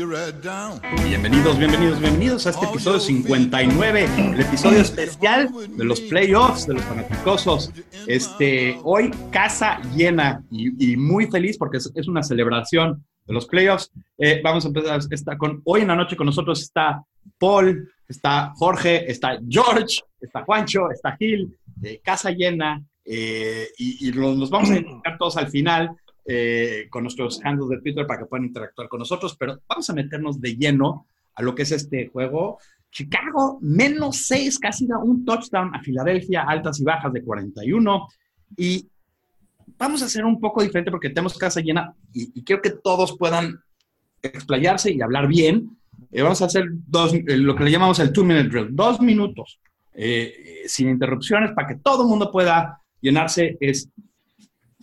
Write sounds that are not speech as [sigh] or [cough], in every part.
Bienvenidos, bienvenidos, bienvenidos a este episodio 59, el episodio especial de los playoffs, de los fanáticosos. Este, hoy casa llena y, muy feliz porque es, una celebración de los playoffs. Eh, vamos a empezar está con, hoy en la noche con nosotros está Paul, está Jorge, está George, está Juancho, está Gil, eh, casa llena. Eh, y, los, vamos a [clears throat] encontrar todos al final. Eh, con nuestros handles de Twitter para que puedan interactuar con nosotros, pero vamos a meternos de lleno a lo que es este juego. Chicago, menos 6, casi da un touchdown a Filadelfia, altas y bajas de 41. Y vamos a hacer un poco diferente porque tenemos casa llena y, y quiero que todos puedan explayarse y hablar bien. Eh, vamos a hacer dos, eh, lo que le llamamos el two-minute drill, dos minutos sin interrupciones para que todo el mundo pueda llenarse. Es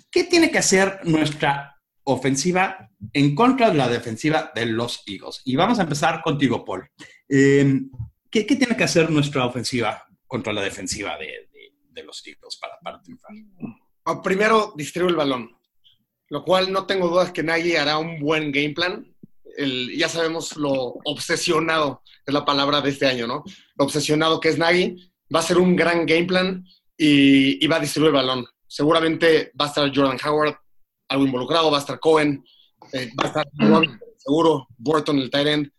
¿Qué tiene que hacer nuestra ofensiva en contra de la defensiva de los Eagles? Y vamos a empezar contigo, Paul. Em, ¿qué, tiene que hacer nuestra ofensiva contra la defensiva de, los Eagles para, para triunfar? Ah, primero, distribuir el balón, lo cual no tengo dudas que Nagy hará un buen game plan. ya sabemos lo obsesionado, es la palabra de este año, ¿no? Lo obsesionado que es Nagy, va a ser un gran game plan y va a distribuir el balón seguramente va a estar Jordan Howard algo involucrado, va a estar Cohen, eh, va a estar seguro, Burton, el tight end.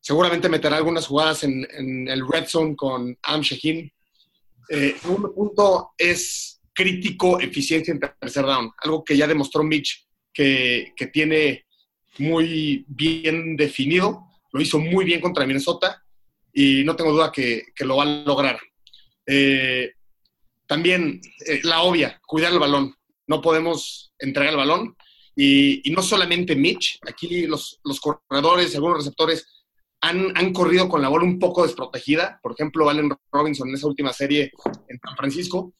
Seguramente meterá algunas jugadas en, el red zone con Am Shaheen. Eh, un punto es crítico eficiencia en tercer down, algo que ya demostró Mitch que, tiene muy bien definido. Lo hizo muy bien contra Minnesota y no tengo duda que, lo va a lograr. Eh, también eh, la obvia, cuidar el balón. No podemos entregar el balón. Y, no solamente Mitch, aquí los, corredores y algunos receptores han, han, corrido con la bola un poco desprotegida. Por ejemplo, Allen Robinson en esa última serie en San Francisco.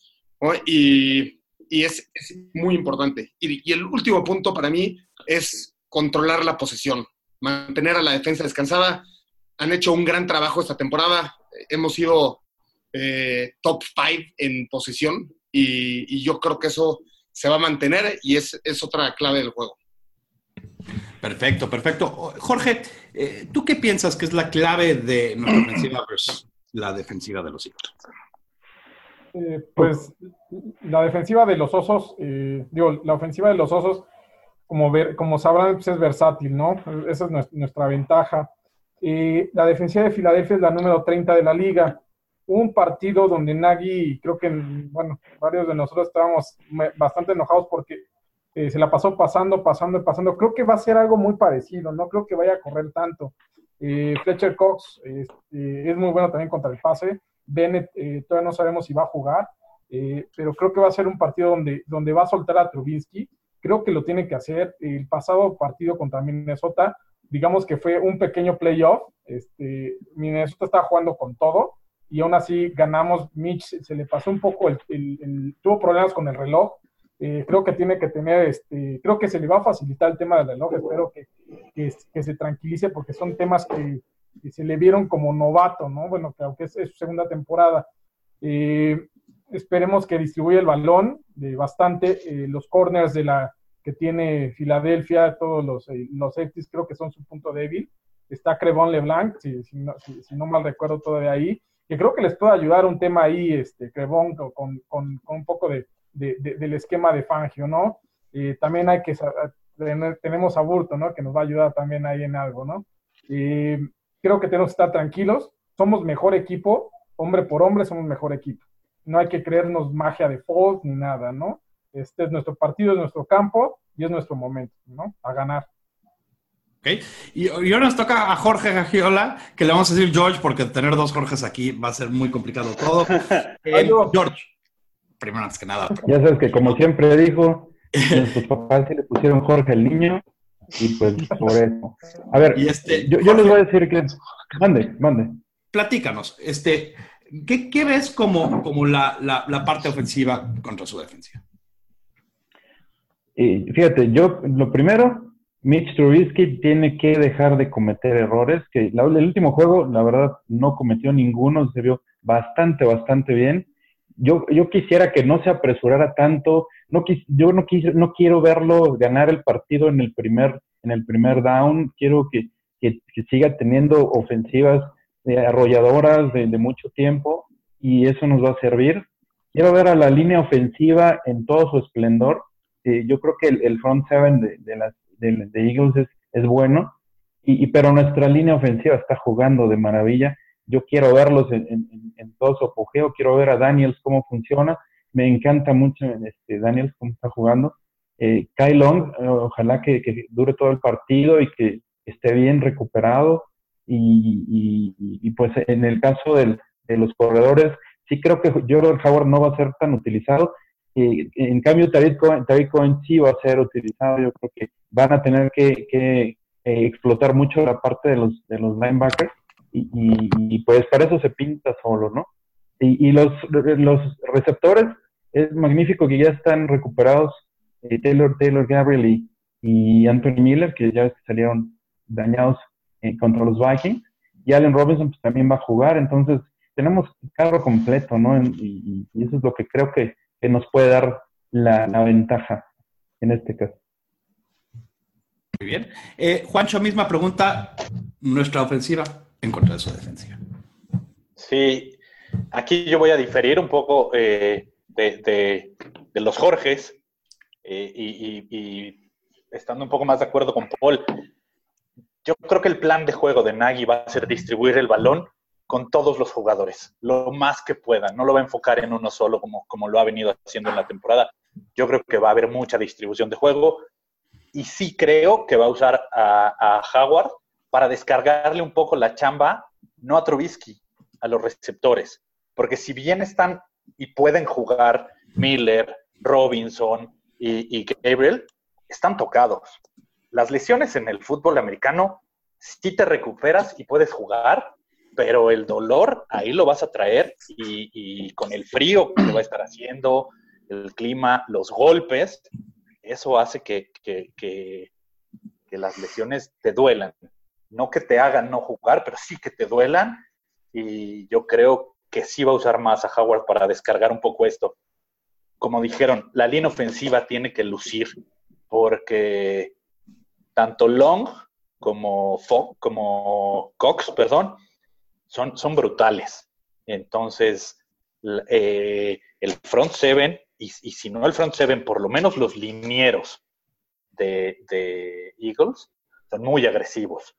Y, y es, es, muy importante. Y, y, el último punto para mí es controlar la posesión, mantener a la defensa descansada. Han hecho un gran trabajo esta temporada. Hemos sido eh, top 5 en posesión y, yo creo que eso se va a mantener y es, otra clave del juego. Perfecto, perfecto. Jorge, eh, ¿tú qué piensas que es la clave de nuestra [clears throat] ofensiva versus la defensiva de los Eagles? Eh, pues la defensiva de los osos, digo, la ofensiva de los osos, como, ver, como sabrán, pues es versátil, ¿no? Esa es nuestra, ventaja. la defensiva de Filadelfia es la número 30 de la liga un partido donde Nagy, creo que, bueno, varios de nosotros estábamos bastante enojados porque eh, se la pasó pasando, pasando y pasando. Creo que va a ser algo muy parecido, no creo que vaya a correr tanto. Eh, Fletcher Cox este, es muy bueno también contra el pase. Bennett eh, todavía no sabemos si va a jugar, pero creo que va a ser un partido donde, donde va a soltar a Trubinsky. Creo que lo tiene que hacer. El pasado partido contra Minnesota, digamos que fue un pequeño playoff. Este, Minnesota está jugando con todo y aún así ganamos. Mitch se le pasó un poco, el, tuvo problemas con el reloj. Eh, creo que tiene que tener, este, creo que se le va a facilitar el tema del reloj. Espero que, que, se tranquilice porque son temas que, se le vieron como novato, ¿no? Bueno, que aunque es, su segunda temporada. Eh, esperemos que distribuya el balón de bastante. Eh, los corners de la que tiene Filadelfia, todos los, los safeties creo que son su punto débil. Está Crevon LeBlanc, si, si, no, si no mal recuerdo todavía ahí que creo que les puede ayudar un tema ahí, este, Crebón, con, con, un poco de, del esquema de Fangio, ¿no? también hay que tener, tenemos a Burto, ¿no? Que nos va a ayudar también ahí en algo, ¿no? creo que tenemos que estar tranquilos, somos mejor equipo, hombre por hombre somos mejor equipo. No hay que creernos magia de Fold ni nada, ¿no? Este es nuestro partido, es nuestro campo y es nuestro momento, ¿no? A ganar. Y, ahora nos toca a Jorge Gagiola, que le vamos a decir George, porque tener dos Jorges aquí va a ser muy complicado todo. [laughs] Eh, George, primero antes que nada. Ya sabes que como siempre dijo, [laughs] sus papás se le pusieron Jorge el niño, y pues por eso. A ver, este, yo, les voy a decir que... Mande, mande. Platícanos, este, ¿qué, ves como, como la, la, parte ofensiva contra su defensa? Y fíjate, yo lo primero Mitch Trubisky tiene que dejar de cometer errores, que el último juego, la verdad, no cometió ninguno, se vio bastante, bastante bien. Yo, yo quisiera que no se apresurara tanto, no yo no, no quiero verlo ganar el partido en el primer, en el primer down, quiero que que, siga teniendo ofensivas arrolladoras de, mucho tiempo y eso nos va a servir. Quiero ver a la línea ofensiva en todo su esplendor. Eh, yo creo que el, front seven de, de, las, de, Eagles es, es bueno, y, pero nuestra línea ofensiva está jugando de maravilla. Yo quiero verlos en, todo su apogeo, quiero ver a Daniels cómo funciona. Me encanta mucho este, Daniels cómo está jugando. Eh, Long, eh, ojalá que, dure todo el partido y que esté bien recuperado. Y, pues en el caso de los corredores, sí creo que Jordan Howard no va a ser tan utilizado. Eh, en cambio, Tariq Cohen, sí va a ser utilizado. Yo creo que van a tener que, eh, explotar mucho la parte de los, de los linebackers y, pues para eso se pinta solo, ¿no? Y, los, los receptores, es magnífico que ya están recuperados eh, Taylor, Taylor Gabriel y, Anthony Miller, que ya salieron dañados eh, contra los Vikings. Y Allen Robinson pues, también va a jugar, entonces tenemos carro completo, ¿no? Y, eso es lo que creo que, nos puede dar la, ventaja en este caso. Bien. Eh, Juancho, misma pregunta. Nuestra ofensiva en contra de su defensiva. Sí, aquí yo voy a diferir un poco de, de, los Jorges. Eh, y, estando un poco más de acuerdo con Paul, yo creo que el plan de juego de Nagy va a ser distribuir el balón con todos los jugadores, lo más que pueda. No lo va a enfocar en uno solo como, como lo ha venido haciendo en la temporada. Yo creo que va a haber mucha distribución de juego y sí creo que va a usar a, a Howard para descargarle un poco la chamba, no a Trubisky, a los receptores. Porque si bien están y pueden jugar Miller, Robinson, y, Gabriel están tocados. Las lesiones en el fútbol americano, sí te recuperas y puedes jugar, pero el dolor ahí lo vas a traer y, con el frío que va a estar haciendo, el clima, los golpes, eso hace que, que, que, las lesiones te duelan. No que te hagan no jugar, pero sí que te duelan. Y yo creo que sí va a usar más a Howard para descargar un poco esto como dijeron, la línea ofensiva tiene que lucir porque tanto Long como, como Cox, perdón, son, son brutales. Entonces, eh, el front seven, y, si no el front seven, por lo menos los linieros de, Eagles son muy agresivos.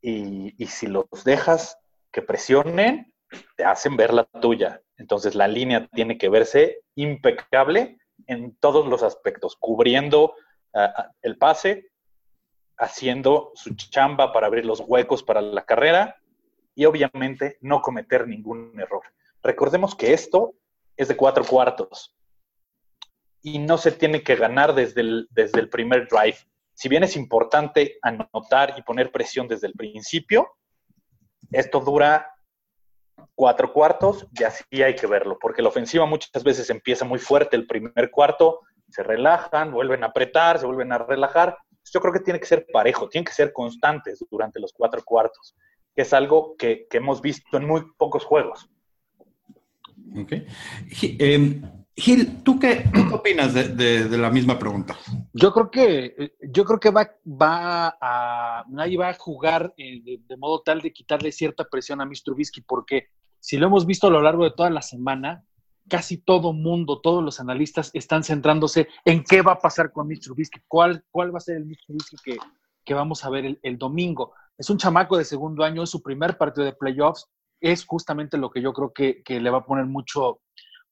Y, si los dejas que presionen, te hacen ver la tuya. Entonces la línea tiene que verse impecable en todos los aspectos, cubriendo el pase, haciendo su chamba para abrir los huecos para la carrera y obviamente no cometer ningún error. Recordemos que esto es de cuatro cuartos y no se tiene que ganar desde el, desde el primer drive. Si bien es importante anotar y poner presión desde el principio, esto dura cuatro cuartos y así hay que verlo, porque la ofensiva muchas veces empieza muy fuerte el primer cuarto, se relajan, vuelven a apretar, se vuelven a relajar. Yo creo que tiene que ser parejo, tiene que ser constantes durante los cuatro cuartos, que es algo que, hemos visto en muy pocos juegos. Ok. Em, Gil, ¿tú qué, opinas de, la misma pregunta? Yo creo que, yo creo que va, va a, nadie va a jugar eh, de, modo tal de quitarle cierta presión a Mr. Trubisky, porque si lo hemos visto a lo largo de toda la semana, casi todo mundo, todos los analistas están centrándose en qué va a pasar con Mr. Trubisky, cuál, cuál va a ser el Mr. Trubisky que, que vamos a ver el, domingo. Es un chamaco de segundo año, es su primer partido de playoffs, es justamente lo que yo creo que, que le va a poner mucho,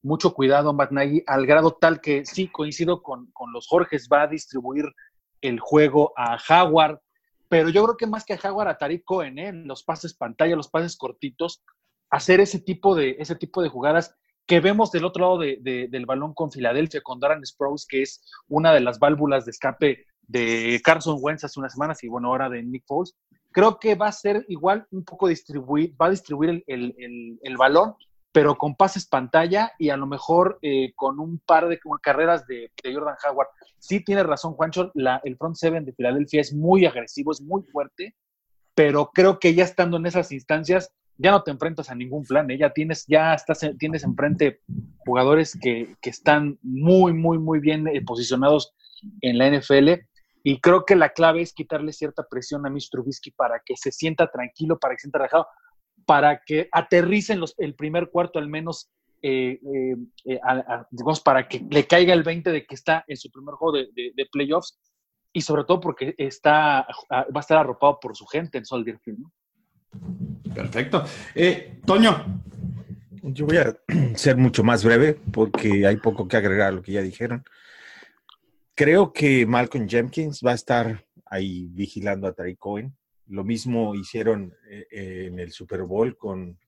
mucho cuidado Matt al grado tal que sí, coincido con, los Jorges, va a distribuir el juego a Jaguar, pero yo creo que más que a Jaguar, a Tariq Cohen, ¿eh? los pases pantalla, los pases cortitos, hacer ese tipo de, ese tipo de jugadas que vemos del otro lado del balón con Filadelfia, con Darren Sprouse, que es una de las válvulas de escape de Carson Wentz hace unas semanas y bueno, ahora de Nick Foles. Creo que va a ser igual un poco distribuir, va a distribuir el, el balón, pero con pases pantalla y a lo mejor eh, con un par de carreras de, Jordan Howard. Sí tiene razón, Juancho, la, el front seven de Filadelfia es muy agresivo, es muy fuerte, pero creo que ya estando en esas instancias ya no te enfrentas a ningún plan, ¿eh? ya tienes, ya estás, tienes enfrente jugadores que, que están muy, muy, muy bien eh, posicionados en la NFL Y creo que la clave es quitarle cierta presión a Mitch Trubisky para que se sienta tranquilo, para que se sienta relajado, para que aterricen los, el primer cuarto al menos, eh, eh, eh, digamos, para que le caiga el 20 de que está en su primer juego de, de, playoffs y sobre todo porque está, va a estar arropado por su gente en Soldier Field. ¿no? Perfecto. Toño. Yo voy a [clears throat] ser mucho más breve porque hay poco que agregar a lo que ya dijeron. Creo que Malcolm Jenkins va a estar ahí vigilando a Tariq Cohen. Lo mismo hicieron eh, eh, en el Super Bowl con,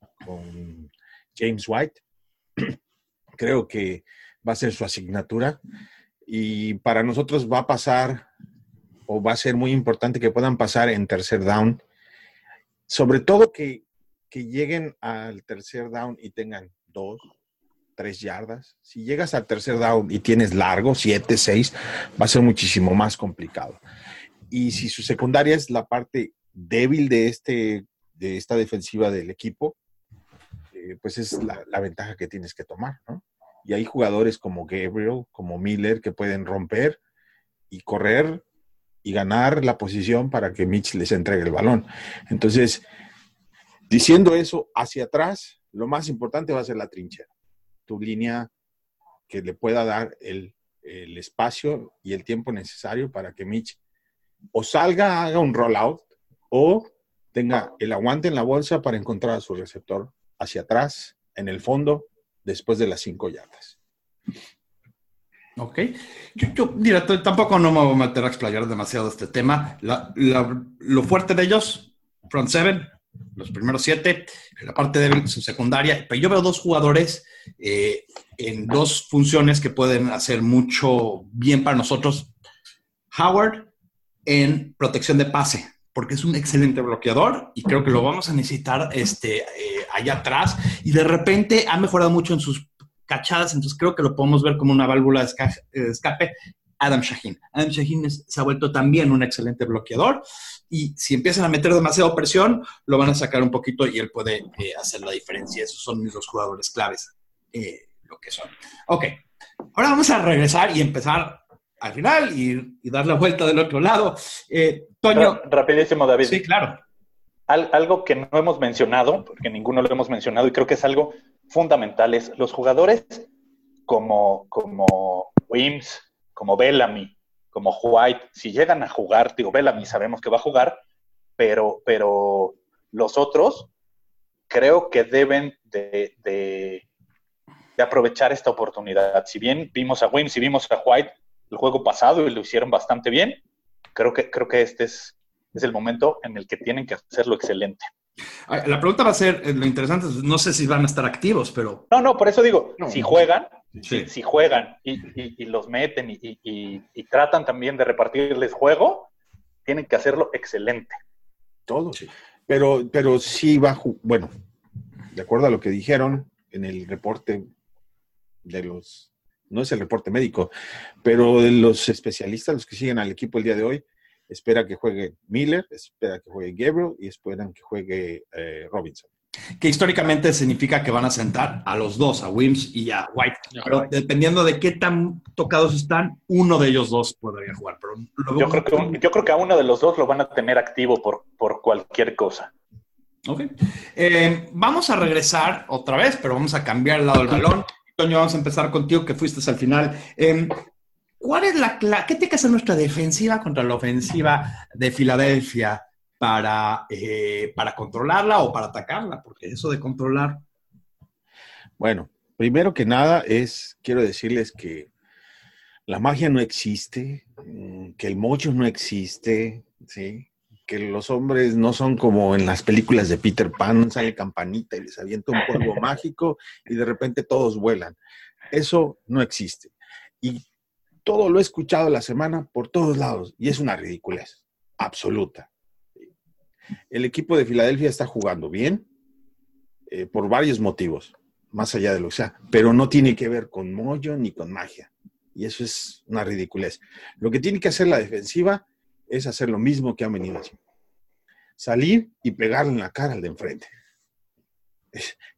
James White. [clears throat] Creo que va a ser su asignatura y para nosotros va a pasar o va a ser muy importante que puedan pasar en tercer down. Sobre todo que, que lleguen al tercer down y tengan dos, tres yardas. Si llegas al tercer down y tienes largo, siete, seis, va a ser muchísimo más complicado. Y si su secundaria es la parte débil de, este, de esta defensiva del equipo, eh, pues es la, ventaja que tienes que tomar, ¿no? Y hay jugadores como Gabriel, como Miller, que pueden romper y correr y ganar la posición para que Mitch les entregue el balón. Entonces, diciendo eso hacia atrás, lo más importante va a ser la trinchera tu línea que le pueda dar el, espacio y el tiempo necesario para que Mitch o salga, haga un rollout o tenga el aguante en la bolsa para encontrar a su receptor hacia atrás, en el fondo, después de las cinco yardas. Ok. Yo, mira, tampoco no me voy a meter a explayar demasiado este tema. lo fuerte de ellos, front seven, los primeros siete, la parte débil, su secundaria. Pero yo veo dos jugadores eh, en dos funciones que pueden hacer mucho bien para nosotros. Howard en protección de pase, porque es un excelente bloqueador y creo que lo vamos a necesitar este, eh, allá atrás. Y de repente ha mejorado mucho en sus cachadas, entonces creo que lo podemos ver como una válvula de escape Adam Shaheen. Adam Shaheen se ha vuelto también un excelente bloqueador y si empiezan a meter demasiada presión, lo van a sacar un poquito y él puede eh, hacer la diferencia. Esos son mis dos jugadores claves, eh, lo que son. Ok, ahora vamos a regresar y empezar al final y, dar la vuelta del otro lado. Eh, Toño. Rapidísimo, David. Sí, claro. algo que no hemos mencionado, porque ninguno lo hemos mencionado y creo que es algo fundamental, es los jugadores como, como Wims, como Bellamy, como White, si llegan a jugar, digo, Bellamy sabemos que va a jugar, pero, pero los otros creo que deben de, de, aprovechar esta oportunidad. Si bien vimos a Wims y vimos a White el juego pasado y lo hicieron bastante bien, creo que, creo que este es, es el momento en el que tienen que hacerlo excelente. Ah, la pregunta va a ser, eh, lo interesante, no sé si van a estar activos, pero... No, no, por eso digo, si juegan, si, juegan y, los meten y, tratan también de repartirles juego, tienen que hacerlo excelente. Todo, sí. Pero, pero sí va, bueno, de acuerdo a lo que dijeron en el reporte de los, no es el reporte médico, pero de los especialistas, los que siguen al equipo el día de hoy, espera que juegue Miller, espera que juegue Gabriel y esperan que juegue eh, Robinson. Que históricamente significa que van a sentar a los dos, a Wims y a White. Pero dependiendo de qué tan tocados están, uno de ellos dos podría jugar. Pero yo, creo que yo creo que a uno de los dos lo van a tener activo por, por cualquier cosa. Ok. Eh, vamos a regresar otra vez, pero vamos a cambiar el lado del balón. Toño, vamos a empezar contigo, que fuiste al final. Eh, ¿Cuál es la clave? ¿Qué tiene que hacer nuestra defensiva contra la ofensiva de Filadelfia para, eh, para controlarla o para atacarla? Porque eso de controlar. Bueno, primero que nada es, quiero decirles que la magia no existe, mm, que el mocho no existe, ¿sí? Que los hombres no son como en las películas de Peter Pan, sale campanita y les avienta un polvo [laughs] mágico y de repente todos vuelan. Eso no existe. Y todo lo he escuchado la semana por todos lados y es una ridiculez absoluta. El equipo de Filadelfia está jugando bien eh, por varios motivos, más allá de lo que sea, pero no tiene que ver con mollo ni con magia. Y eso es una ridiculez. Lo que tiene que hacer la defensiva es hacer lo mismo que ha venido haciendo. Salir y pegarle en la cara al de enfrente.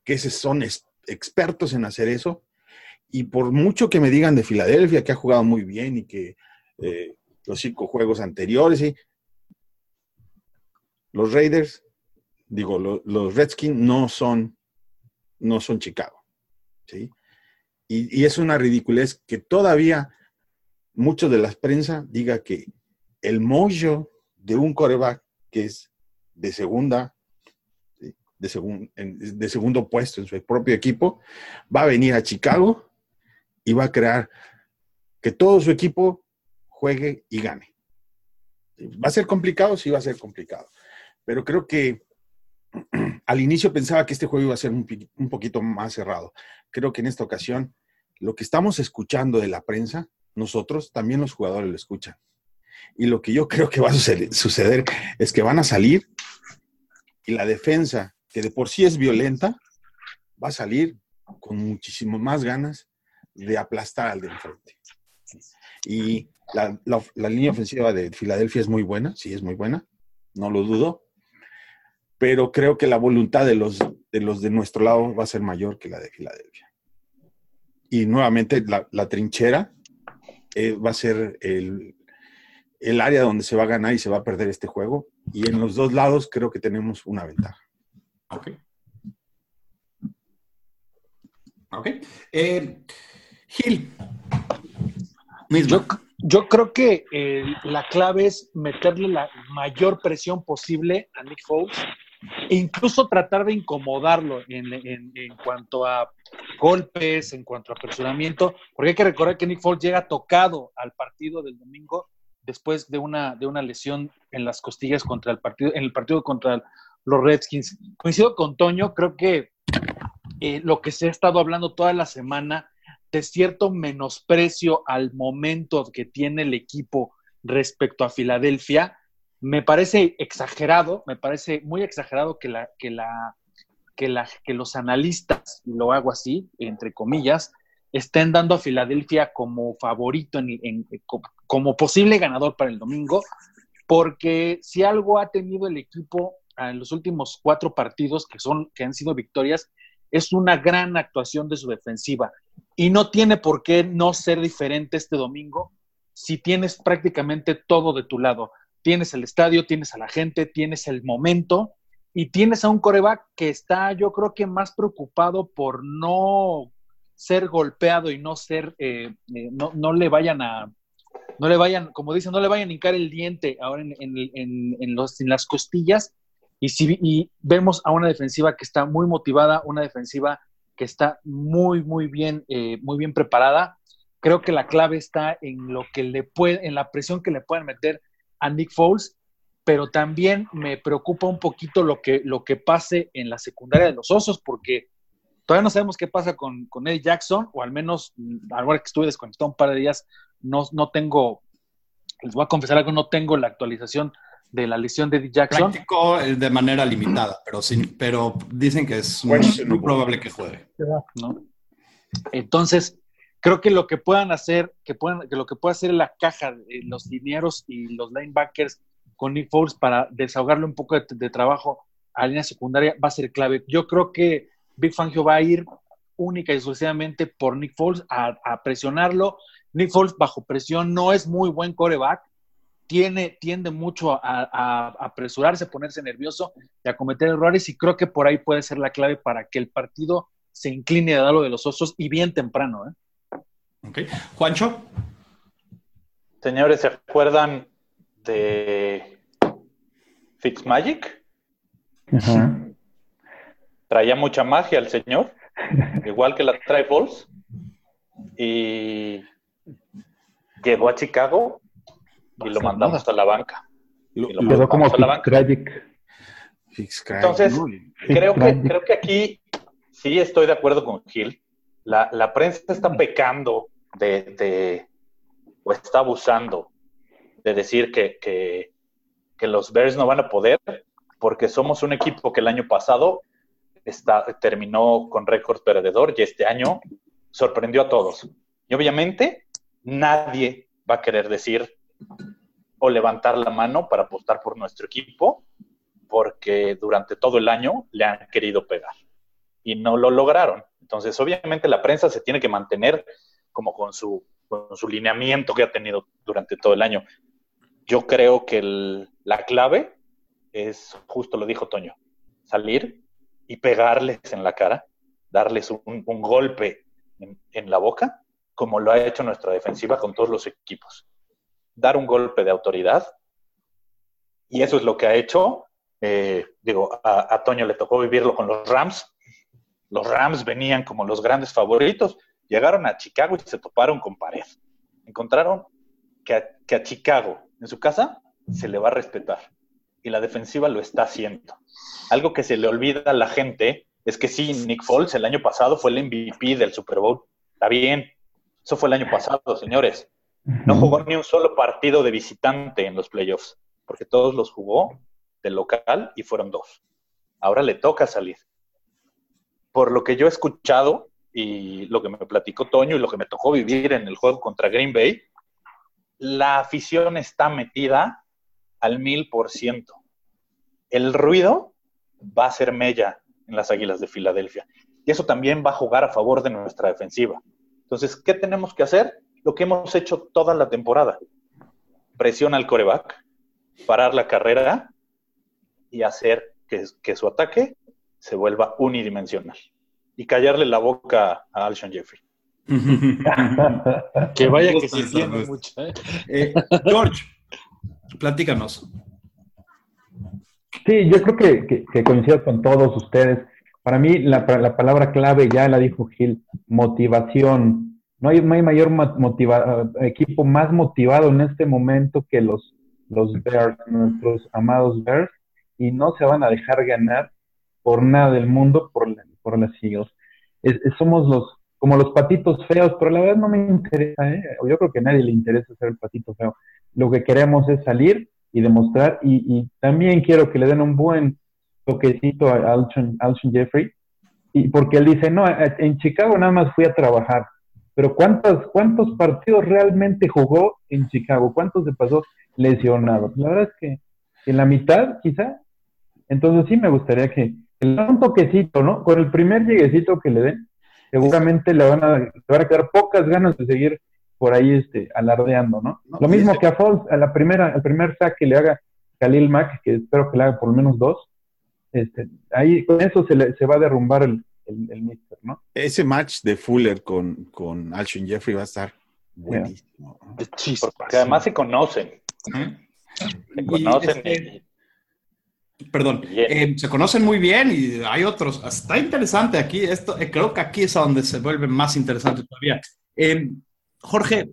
Que son expertos en hacer eso y por mucho que me digan de Filadelfia, que ha jugado muy bien y que eh, los cinco juegos anteriores. Y los Raiders, digo, lo- los Redskins no son, no son Chicago. ¿sí? Y, y es una ridiculez que todavía mucho de la prensa diga que el mojo de un coreback que es de segunda, de, de segundo puesto en su propio equipo, va a venir a Chicago y va a crear que todo su equipo juegue y gane. ¿Va a ser complicado? Sí, va a ser complicado. Pero creo que [clears throat] al inicio pensaba que este juego iba a ser un poquito más cerrado. Creo que en esta ocasión lo que estamos escuchando de la prensa, nosotros, también los jugadores lo escuchan. Y lo que yo creo que va a suceder, es que van a salir y la defensa, que de por sí es violenta, va a salir con muchísimo más ganas de aplastar al de enfrente. Y la, la- la línea ofensiva de Filadelfia es muy buena, sí es muy buena, no lo dudo, pero creo que la voluntad de los de, los de nuestro lado va a ser mayor que la de Filadelfia. Y nuevamente la, la trinchera eh, va a ser el, el área donde se va a ganar y se va a perder este juego. Y en los dos lados creo que tenemos una ventaja. Ok. Ok. Eh, Gil. Yo, yo creo que eh, la clave es meterle la mayor presión posible a Nick Foles e incluso tratar de incomodarlo en, en- en cuanto a golpes, en cuanto a apresuramiento, porque hay que recordar que Nick Foles llega tocado al partido del domingo después de una, de una lesión en las costillas contra el partido, en el partido contra los Redskins. Coincido con Toño, creo que eh, lo que se ha estado hablando toda la semana de cierto menosprecio al momento que tiene el equipo respecto a Filadelfia, me parece exagerado, me parece muy exagerado que la, que la, que la, que los analistas, y lo hago así, entre comillas, estén dando a Filadelfia como favorito en, en- como posible ganador para el domingo, porque si algo ha tenido el equipo en los últimos cuatro partidos que son que han sido victorias es una gran actuación de su defensiva y no tiene por qué no ser diferente este domingo si tienes prácticamente todo de tu lado. Tienes el estadio, tienes a la gente, tienes el momento y tienes a un coreback que está, yo creo que más preocupado por no ser golpeado y no ser, eh, eh, no, no le vayan a, no le vayan, como dicen, no le vayan a hincar el diente ahora en, las costillas. Y, si, vemos a una defensiva que está muy motivada, una defensiva que está muy, muy bien, eh, muy bien preparada. Creo que la clave está en lo que le puede, en la presión que le pueden meter a Nick Foles, pero también me preocupa un poquito lo que, lo que pase en la secundaria de los osos, porque todavía no sabemos qué pasa con, con Eddie Jackson, o al menos ahora que estuve desconectado un par de días, no, no tengo, les voy a confesar algo, no tengo la actualización de la lesión de Eddie Jackson. Práctico eh, de manera limitada, pero, sin, pero dicen que es muy, probable que juegue. ¿no? Entonces, creo que lo que puedan hacer, que, puedan, que lo que pueda hacer la caja, de los linieros y los linebackers con Nick Foles para desahogarle un poco de, de trabajo a la línea secundaria va a ser clave. Yo creo que Big Fangio va a ir única y exclusivamente por Nick Foles a, a presionarlo. Nick Foles bajo presión no es muy buen coreback, tiene, tiende mucho a, a- a apresurarse, a ponerse nervioso y a cometer errores y creo que por ahí puede ser la clave para que el partido se incline a lo de los osos y bien temprano. ¿eh? Ok. Juancho. Señores, ¿se acuerdan de Fitzmagic? Ajá. Traía mucha magia el señor, [laughs] igual que la trae Foles. Y llegó a Chicago y lo mandamos a la banca. Lo- Y lo lo- Quedó como mandamos a la banca. Tragic. Entonces. Creo que, creo que aquí sí estoy de acuerdo con Gil. La, la prensa está pecando de, de- o está abusando de decir que, que, que los Bears no van a poder porque somos un equipo que el año pasado está, terminó con récord perdedor y este año sorprendió a todos. Y obviamente nadie va a querer decir o levantar la mano para apostar por nuestro equipo porque durante todo el año le han querido pegar y no lo lograron. Entonces, obviamente la prensa se tiene que mantener como con su, con su lineamiento que ha tenido durante todo el año. yo creo que la clave es, justo lo dijo Toño, salir y pegarles en la cara, darles un, un golpe en la boca, como lo ha hecho nuestra defensiva con todos los equipos. Dar un golpe de autoridad. Y eso es lo que ha hecho. eh, digo, a, Toño le tocó vivirlo con los Rams. Los Rams venían como los grandes favoritos. Llegaron a Chicago y se toparon con pared. Encontraron que que a Chicago, en su casa, se le va a respetar. Y la defensiva lo está haciendo. Algo que se le olvida a la gente es que sí, Nick Foles el año pasado fue el MVP del Super Bowl. Está bien. Eso fue el año pasado, señores. No jugó ni un solo partido de visitante en los playoffs, porque todos los jugó de local y fueron dos. Ahora le toca salir. Por lo que yo he escuchado y lo que me platicó Toño y lo que me tocó vivir en el juego contra Green Bay, la afición está metida al mil por ciento. El ruido va a ser mella en las Águilas de Filadelfia. Y eso también va a jugar a favor de nuestra defensiva. Entonces, ¿qué tenemos que hacer? Lo que hemos hecho toda la temporada. Presión al coreback, parar la carrera y hacer que, que su ataque se vuelva unidimensional. Y callarle la boca a Alshon Jeffrey. [laughs] Que vaya que se entiende mucho. ¿eh? Eh, George, platícanos. Sí, yo creo que, que- que coincido con todos ustedes. Para mí, la, la palabra clave ya la dijo Gil, motivación. No hay, no hay mayor ma- motiva- equipo más motivado en este momento que los, los Bears, nuestros amados Bears, y no se van a dejar ganar por nada del mundo por, por las Eagles. Es- es- somos los como los patitos feos, pero la verdad no me interesa, ¿eh? yo creo que a nadie le interesa ser el patito feo. Lo que queremos es salir y demostrar, y, y también quiero que le den un buen toquecito a Alshon, Alshon Jeffrey, y porque él dice, no, en Chicago nada más fui a trabajar, pero ¿cuántos, cuántos partidos realmente jugó en Chicago? ¿Cuántos se pasó lesionado? La verdad es que en la mitad, quizá. Entonces sí me gustaría que le den un toquecito, ¿no? Con el primer lleguecito que le den, seguramente le van a, le van a quedar pocas ganas de seguir por ahí este, alardeando, ¿no? No, Lo mismo que a Foles, a la primera, al primer sack que le haga Khalil Mack, que espero que le haga por lo menos dos, este, ahí con eso se, le, se va a derrumbar el, el, el mister, ¿no? Ese match de Fuller con, con Alshon Jeffrey va a estar buenísimo. Chispas. Porque además se conocen. Se Y, conocen este, y- Perdón, eh, se conocen muy bien y hay otros. Está interesante aquí. Esto, eh, creo que aquí es a donde se vuelve más interesante todavía. Eh, Jorge,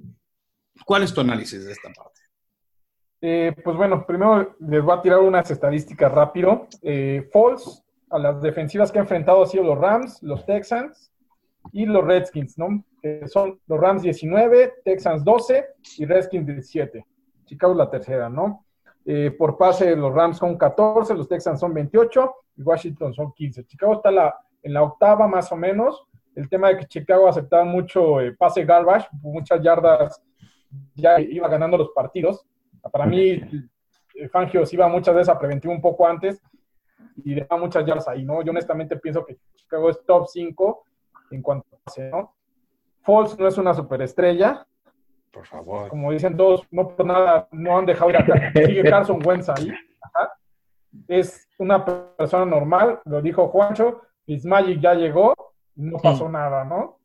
¿cuál es tu análisis de esta parte? Eh, pues bueno, primero les voy a tirar unas estadísticas rápido. Eh, Falls a las defensivas que ha enfrentado ha sido los Rams, los Texans y los Redskins, ¿no? Son los Rams 19, Texans 12 y Redskins 17. Chicago es la tercera, ¿no? Eh, por pase, los Rams son 14, los Texans son 28 y Washington son 15. Chicago está la- en la octava más o menos. El tema de que Chicago aceptaba mucho eh, pase garbage, muchas yardas, ya iba ganando los partidos. Para mí, Fangio se iba muchas veces a preventivo un poco antes y dejaba muchas yardas ahí, ¿no? Yo honestamente pienso que Chicago es top 5 en cuanto a pase, ¿no? Foles no es una superestrella, Por favor. como dicen todos, no por nada, no han dejado ir a Car- sigue [laughs] Carson Wentz ahí. Ajá. Es una persona normal, lo dijo Juancho, Fitzmagic ya llegó, no pasó nada, ¿no?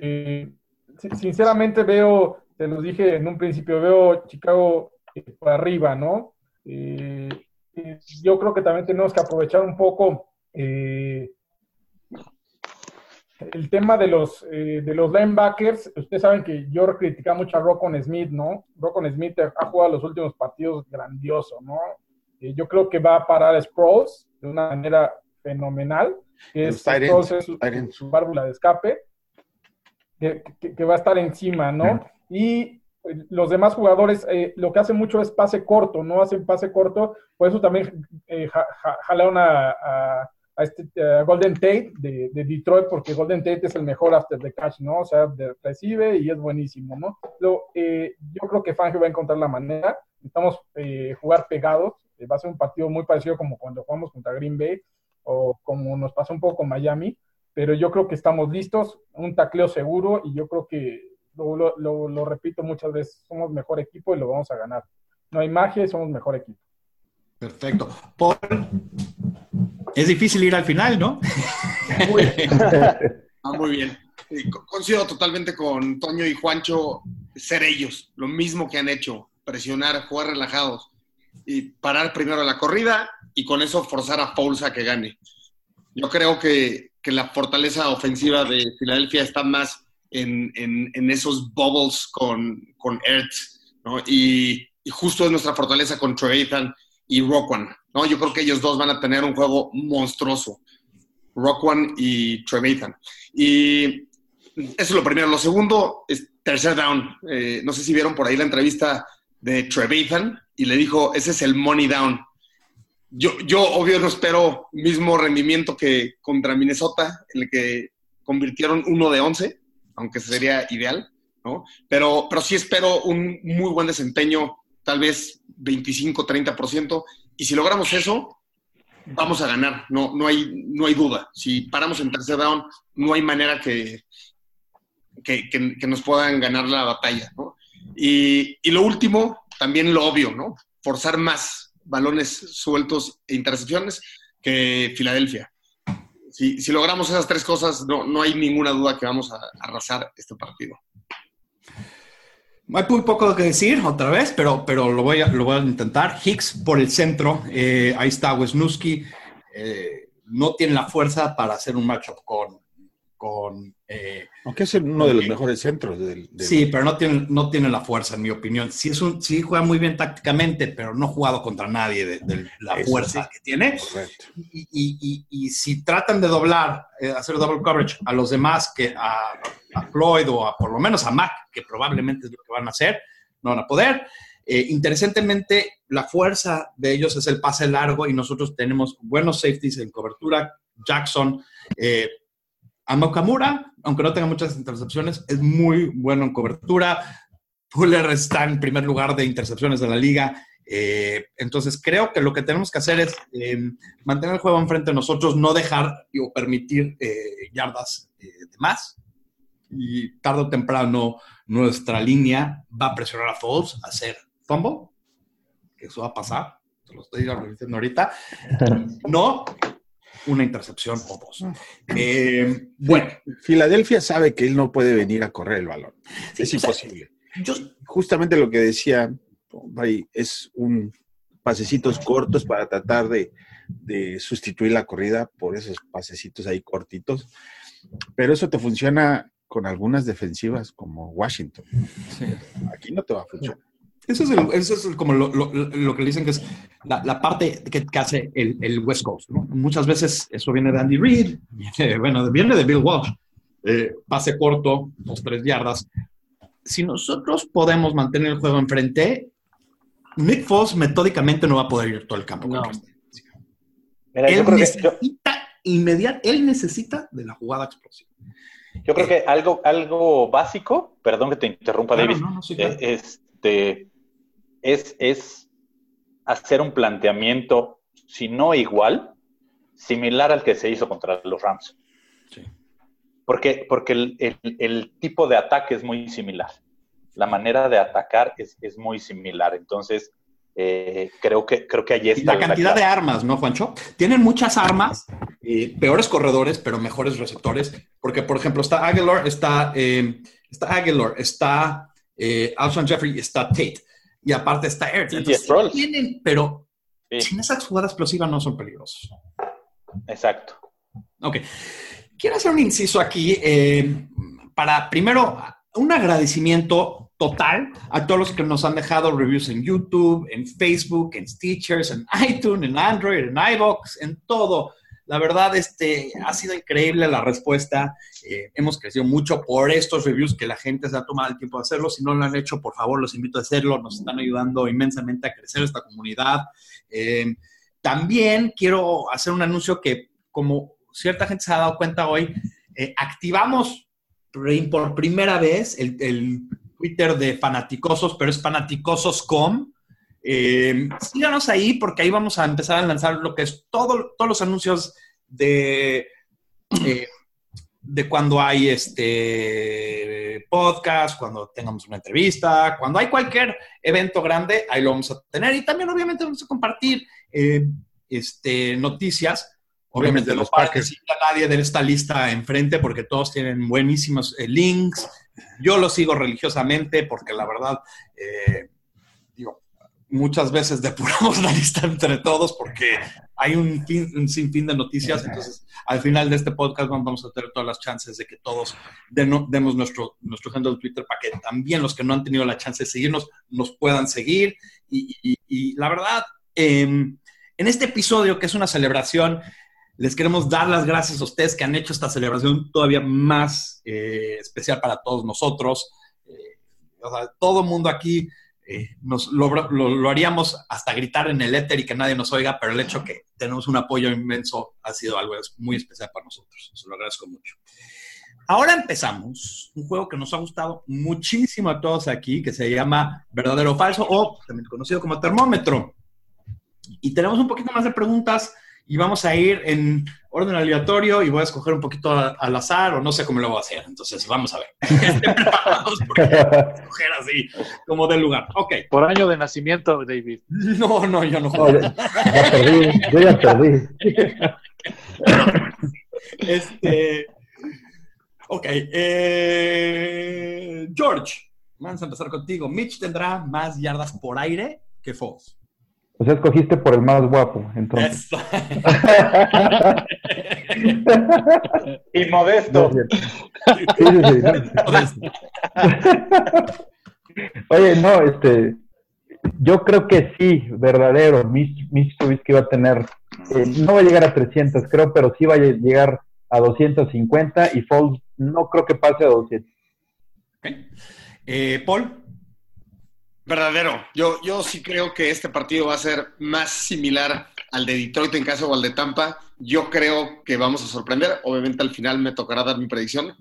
Eh, si- sinceramente veo, te lo dije en un principio, veo Chicago eh, por arriba, ¿no? Eh, eh, yo creo que también tenemos que aprovechar un poco eh, el tema de los, eh, de los linebackers, ustedes saben que yo criticaba mucho a Rockon Smith, ¿no? Rockon Smith ha jugado los últimos partidos grandioso, ¿no? Yo creo que va a parar a Sproles de una manera fenomenal. Que Los es, tight ends, Sproles es su, su válvula de escape, que, que- que va a estar encima, ¿no? Y pues, los demás jugadores eh, lo que hacen mucho es pase corto, no hacen pase corto, por eso también eh, ja- ja- jalaron a, a- a este, a Golden Tate de, de Detroit, porque Golden Tate es el mejor after the catch, ¿no? O sea, de- recibe y es buenísimo, ¿no? Lo, eh, yo creo que Fangio va a encontrar la manera, necesitamos eh, jugar pegados, eh, va a ser un partido muy parecido como cuando jugamos contra Green Bay, o como nos pasó un poco con Miami, pero yo creo que estamos listos, un tacleo seguro, y yo creo que lo, lo- lo- lo repito muchas veces, somos mejor equipo y lo vamos a ganar. No hay magia y somos mejor equipo. Perfecto. Paul, es difícil ir al final, ¿no? Muy [laughs] bien. Ah, muy bien. Coincido totalmente con Toño y Juancho, ser ellos, lo mismo que han hecho, presionar, jugar relajados y parar primero la corrida y con eso forzar a Fouls a que gane. Yo creo que, que la fortaleza ofensiva de Filadelfia está más en, esos bubbles con, con Ertz, ¿no? Y, justo es nuestra fortaleza con Trevathan y Roquan, ¿no? Yo creo que ellos dos van a tener un juego monstruoso. Roquan y Trevathan. Y eso es lo primero. Lo segundo es tercer down. Eh, no sé si vieron por ahí la entrevista de Trevathan y le dijo, ese es el money down. Yo, yo obvio no espero mismo rendimiento que contra Minnesota, en el que convirtieron uno de 11, aunque sería ideal, ¿no? Pero, pero sí espero un muy buen desempeño, tal vez 25-30%. Y si logramos eso, vamos a ganar, no, no, hay, no hay duda. Si paramos en tercer down, no hay manera que, que, que- que nos puedan ganar la batalla. ¿no? Y, y lo último, también lo obvio, ¿no? Forzar más balones sueltos e intercepciones que Filadelfia. Si, si logramos esas tres cosas, no, no hay ninguna duda que vamos a arrasar este partido. Hay muy poco que decir otra vez, pero, pero lo, voy a, lo voy a intentar. Hicks por el centro, eh, ahí está Wisniewski. eh, no tiene la fuerza para hacer un matchup con... con eh, Aunque es uno de los mejores centros del... del- sí, pero no tiene, no tiene la fuerza, en mi opinión. Sí, es un, sí juega muy bien tácticamente, pero no ha jugado contra nadie de, de la Eso fuerza sí. que tiene. Correcto. Y, y- y- y si tratan de doblar, eh, hacer double coverage a los demás, que a, a Floyd o a, por lo menos a Mac, que probablemente es lo que van a hacer, no van a poder. Eh, interesantemente, la fuerza de ellos es el pase largo y nosotros tenemos buenos safeties en cobertura. Jackson, eh, Amokamura, aunque no tenga muchas intercepciones, es muy bueno en cobertura. Fuller está en primer lugar de intercepciones de la liga. Eh, entonces, creo que lo que tenemos que hacer es eh, mantener el juego enfrente de nosotros, no dejar o permitir eh, yardas de más. Y tarde o temprano, nuestra línea va a presionar a Foles a hacer fumble, que eso va a pasar, se lo estoy diciendo ahorita. No, una intercepción o dos. Eh, bueno, Filadelfia sabe que él no puede venir a correr el balón. Sí, es o sea, imposible. yo, Justamente lo que decía, es un pasecitos cortos para tratar de, de sustituir la corrida por esos pasecitos ahí cortitos. Pero eso te funciona con algunas defensivas como Washington. Aquí no te va a funcionar. Eso es, el- eso es como lo, lo- lo que le dicen que es la, la parte que, que hace el, el West Coast. ¿no? Muchas veces eso viene de Andy Reid, [laughs] viene, bueno, viene de Bill Walsh. Eh, pase corto, dos, tres yardas. Si nosotros podemos mantener el juego enfrente, Nick Foles metódicamente no va a poder ir todo el campo. No. este. Mira, yo Él creo que, yo, necesita inmediat, él necesita de la jugada explosiva. yo creo que algo, algo básico, perdón que te interrumpa, Claro, David, no, no, sí, claro. eh, este, es, es hacer un planteamiento, si no igual, similar al que se hizo contra los Rams. Sí. Porque, porque el, el- el tipo de ataque es muy similar. La manera de atacar es, es muy similar. Entonces, eh, creo, que, creo que allí Y está la cantidad de armas, ¿no, Juancho? Tienen muchas armas, peores corredores, pero mejores receptores. Porque, por ejemplo, está Aguilar, está, eh, está Aguilar, está eh, Alshon Jeffrey, está Tate. Y aparte está Ertz. Y Entonces, tienen, pero Sí, sin esas jugadas explosivas no son peligrosos. exacto. Ok. Quiero hacer un inciso aquí eh, para, primero, un agradecimiento total a todos los que nos han dejado reviews en YouTube, en Facebook, en Stitchers, en iTunes, en Android, en iBox, en todo. La verdad, este, ha sido increíble la respuesta. Eh, hemos crecido mucho por estos reviews que la gente se ha tomado el tiempo de hacerlo. Si no lo han hecho, por favor, los invito a hacerlo. Nos están ayudando inmensamente a crecer esta comunidad. Eh, también quiero hacer un anuncio que, como cierta gente se ha dado cuenta hoy, eh, activamos por primera vez el, el Twitter de Fanaticosos, pero es fanaticosos.com. Eh, síganos ahí porque ahí vamos a empezar a lanzar lo que es todo, todos los anuncios de, eh, de cuando hay este podcast, cuando tengamos una entrevista, cuando hay cualquier evento grande, ahí lo vamos a tener. Y también, obviamente, vamos a compartir eh, este, noticias. Obviamente, Obviamente, no los decirle a nadie de esta lista enfrente, porque todos tienen buenísimos eh, links. Yo lo sigo religiosamente, porque la verdad, eh, muchas veces depuramos [laughs] la lista entre todos, porque hay un, fin- un sinfín de noticias. Entonces, al final de este podcast vamos a tener todas las chances de que todos den- demos nuestro, nuestro handle de Twitter para que también los que no han tenido la chance de seguirnos nos puedan seguir. Y, y- y la verdad, em, en este episodio, que es una celebración, les queremos dar las gracias a ustedes que han hecho esta celebración todavía más eh, especial para todos nosotros. Eh, o sea, todo el mundo aquí eh, nos, lo, lo- lo haríamos hasta gritar en el éter y que nadie nos oiga, pero el hecho que tenemos un apoyo inmenso ha sido algo muy especial para nosotros. Se lo agradezco mucho. Ahora empezamos un juego que nos ha gustado muchísimo a todos aquí, que se llama Verdadero o Falso, o también conocido como termómetro. Y tenemos un poquito más de preguntas y vamos a ir en orden aleatorio y voy a escoger un poquito a- al azar o no sé cómo lo voy a hacer. Entonces, vamos a ver. [laughs] Estén preparados porque voy a escoger así, como del lugar. Ok. Por año de nacimiento, David. [laughs] No, no, yo no juego. ya, ya perdí, yo ya perdí. [laughs] Este. Ok. eh, George, vamos a empezar contigo. Mitch tendrá más yardas por aire que Foles. O sea, escogiste por el más guapo, entonces. [laughs] Y modesto. No, sí, sí, sí, no. Oye, no, este, yo creo que sí, verdadero. Mitch, Mitch Trubisky va a tener, eh, no va a llegar a 300, creo, pero sí va a llegar a 250 y Foles no creo que pase a 200. Ok. Eh, Paul. Verdadero. Yo, yo sí creo que este partido va a ser más similar al de Detroit en caso o al de Tampa. Yo creo que vamos a sorprender. Obviamente al final me tocará dar mi predicción,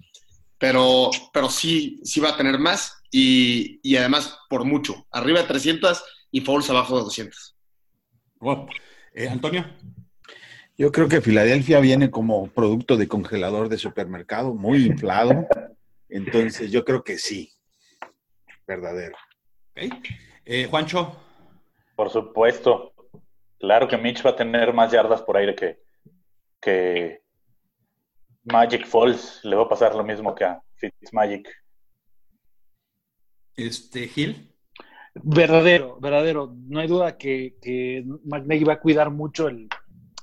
pero, pero sí, sí va a tener más y, y además por mucho. Arriba de 300 y Foles abajo de 200. Wow. Eh, Antonio. Yo creo que Filadelfia viene como producto de congelador de supermercado, muy inflado. Entonces, yo creo que sí. Verdadero. Ok. Eh, Juancho. Por supuesto. Claro que Mitch va a tener más yardas por aire que, que Magic Falls. Le va a pasar lo mismo que a Fitzmagic. Este, Gil. Verdadero, verdadero. No hay duda que, que va a cuidar mucho el,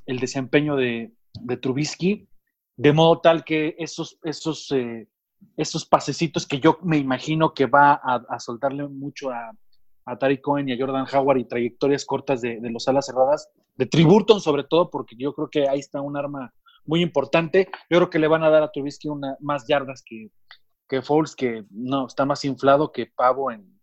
el desempeño de, de Trubisky, de modo tal que esos, esos, eh, esos pasecitos que yo me imagino que va a, a soltarle mucho a, a Tariq Cohen y a Jordan Howard y trayectorias cortas de, de los alas cerradas, de Triburton sobre todo, porque yo creo que ahí está un arma muy importante. Yo creo que le van a dar a Trubisky una, más yardas que, que Foles, que no, está más inflado que pavo en,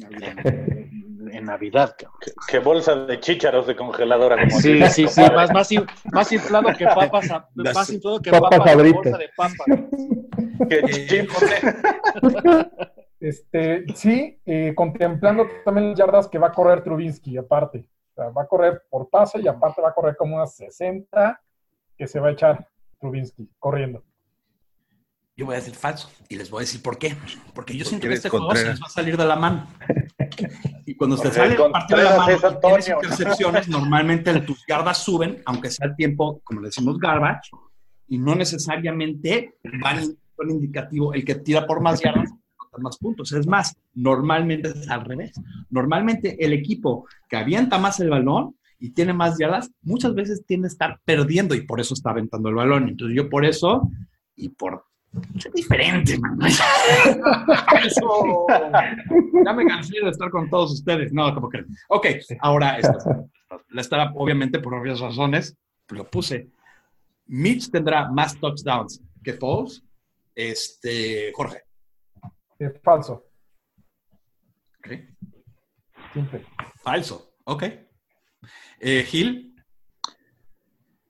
en, [laughs] en Navidad. Que, que bolsa de chícharos de congeladora. Como Sí, sí, sí, más, más, in- más inflado que papas, más inflado que papas papas bolsa de papas. [laughs] [laughs] Este, sí, eh, contemplando también las yardas que va a correr Trubinsky, aparte. O sea, va a correr por pase y aparte va a correr como unas 60 que se va a echar Trubinsky corriendo. Yo voy a decir falso y les voy a decir por qué. Porque yo siento que este juego se les va a salir de la mano. Y cuando se sale el partido de la mano y tienes intercepciones, normalmente tus yardas suben, aunque sea el tiempo, como le decimos, garbage, y no necesariamente van un indicativo. El que tira por más yardas más puntos. Es más, normalmente es al revés. Normalmente el equipo que avienta más el balón y tiene más yardas, muchas veces tiende a estar perdiendo y por eso está aventando el balón. Entonces yo por eso y por ser diferente, man. [laughs] Eso. Ya me cansé de estar con todos ustedes. No, como que. Ok, ahora esto. La estaba, obviamente, por obvias razones, lo puse. Mitch tendrá más touchdowns que Foles. Este, Jorge. Eh, falso, Ok. simple. Falso. Ok. Eh, Gil.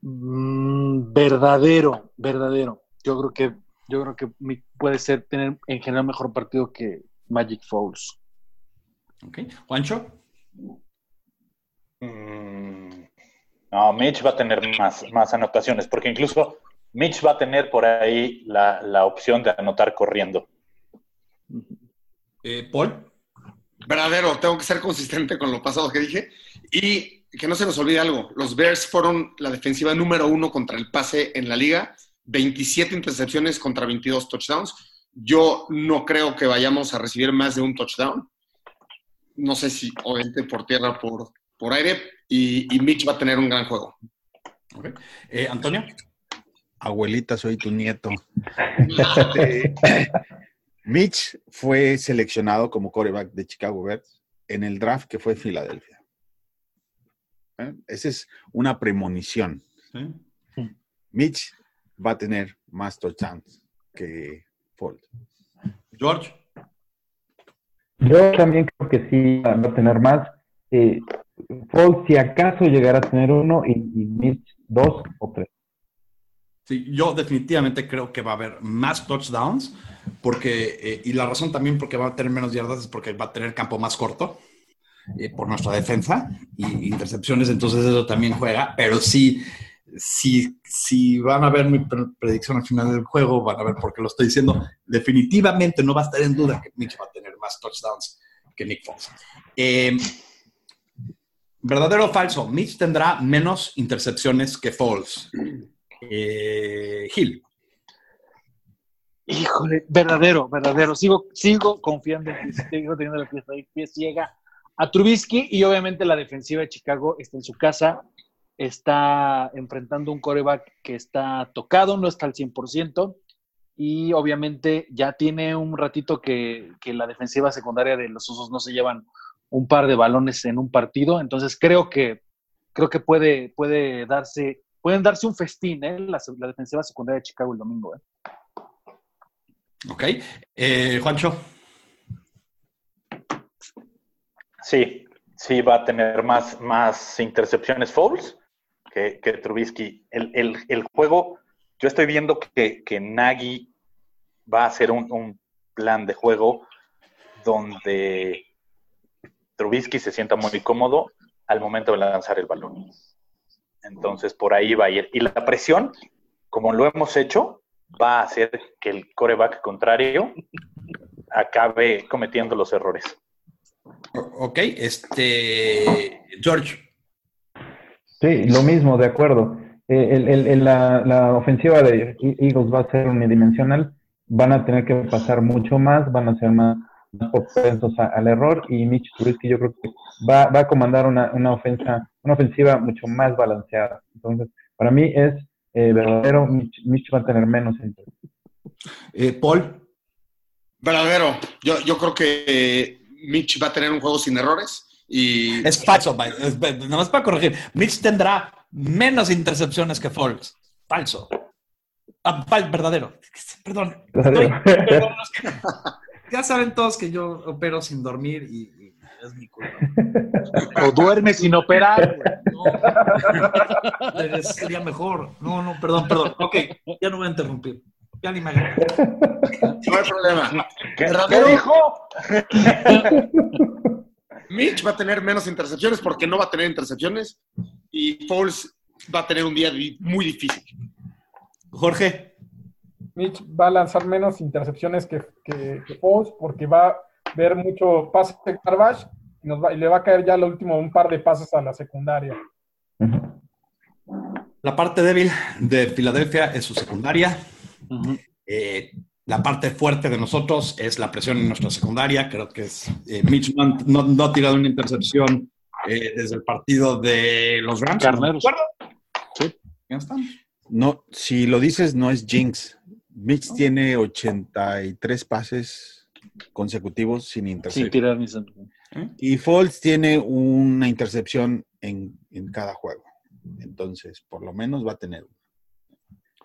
Mm, verdadero, verdadero. Yo creo que yo creo que mi- puede ser tener en general mejor partido que Magic Falls. Ok. Juancho. Mm, No, Mitch va a tener más, más anotaciones, porque incluso Mitch va a tener por ahí la, la opción de anotar corriendo. Eh, Paul. Verdadero, tengo que ser consistente con lo pasado que dije. Y que no se nos olvide algo, los Bears fueron la defensiva número uno contra el pase en la liga, 27 intercepciones contra 22 touchdowns. Yo no creo que vayamos a recibir más de un touchdown. No sé si obviamente por tierra o por, por aire. Y, y Mitch va a tener un gran juego. Okay. Eh, Antonio. Abuelita, soy tu nieto. [laughs] Este, Mitch fue seleccionado como coreback de Chicago Bears en el draft que fue Filadelfia. ¿Eh? Esa es una premonición. Sí. Mitch va a tener más touchdowns que Fold. George. Yo también creo que sí va a tener más. Eh, Fold, si acaso llegará a tener uno y, y Mitch dos o tres. Yo definitivamente creo que va a haber más touchdowns, porque, eh, y la razón también porque va a tener menos yardas es porque va a tener campo más corto eh, por nuestra defensa y intercepciones, entonces eso también juega, pero sí, sí, sí van a ver mi predicción al final del juego, van a ver por qué lo estoy diciendo, definitivamente no va a estar en duda que Mitch va a tener más touchdowns que Nick Foles. Eh, ¿Verdadero o falso? Mitch tendrá menos intercepciones que Foles. Eh, Gil. Híjole, verdadero, verdadero. Sigo, sigo confiando en que sigo teniendo la pieza ahí, pie ciega a Trubisky y obviamente la defensiva de Chicago está en su casa, está enfrentando un coreback que está tocado, no está al 100% y obviamente ya tiene un ratito que, que la defensiva secundaria de los Osos no se llevan un par de balones en un partido, entonces creo que creo que puede, puede darse pueden darse un festín, ¿eh? La, la, defensiva secundaria de Chicago el domingo. ¿eh? Ok. Eh, Juancho. Sí, sí va a tener más, más intercepciones Fouls que, que Trubisky. El, el, el, juego, yo estoy viendo que, que Nagy va a hacer un, un, plan de juego donde Trubisky se sienta muy cómodo al momento de lanzar el balón. Entonces, por ahí va a ir. Y la presión, como lo hemos hecho, va a hacer que el coreback contrario acabe cometiendo los errores. Ok, este. George. Sí, lo mismo, de acuerdo. Eh, el, el, el, la, la, ofensiva de Eagles va a ser unidimensional. Van a tener que pasar mucho más, van a ser más, más propensos al error. Y Mitch Trubisky, yo creo que va, va a comandar una, una, ofensa, una ofensiva mucho más balanceada. Entonces, para mí es eh, verdadero, Mitch, Mitch, va a tener menos. Eh, Paul. Verdadero. Yo, yo creo que eh, Mitch va a tener un juego sin errores. Y... Es falso, nada más para corregir. Mitch tendrá menos intercepciones que Foles. Falso. Ah, verdadero. Perdón. Estoy, [laughs] perdón ya saben todos que yo opero sin dormir y es mi culpa. [laughs] O duerme sin operar. No, sería mejor. No, no, perdón, perdón. Ok, ya no voy a interrumpir. Ya ni me. No hay problema. ¿Qué, ¿Qué dijo? [laughs] Mitch va a tener menos intercepciones porque no va a tener intercepciones y Foles va a tener un día muy difícil. Jorge. Mitch va a lanzar menos intercepciones que, que, que Foles porque va ver mucho pase de garbage y, nos va, y le va a caer ya lo último un par de pases a la secundaria. La parte débil de Filadelfia es su secundaria. Uh -huh. eh, la parte fuerte de nosotros es la presión en nuestra secundaria. Creo que es, eh, Mitch no, no, no, ha tirado una intercepción eh, desde el partido de los Rams. Carneros. ¿No sí. ¿Ya están? No, si lo dices, no es Jinx. Mitch tiene 83 pases consecutivos sin intercepción. Sin tirar mis... ¿Eh? Y Foles tiene una intercepción en, en, cada juego. Entonces, por lo menos va a tener una.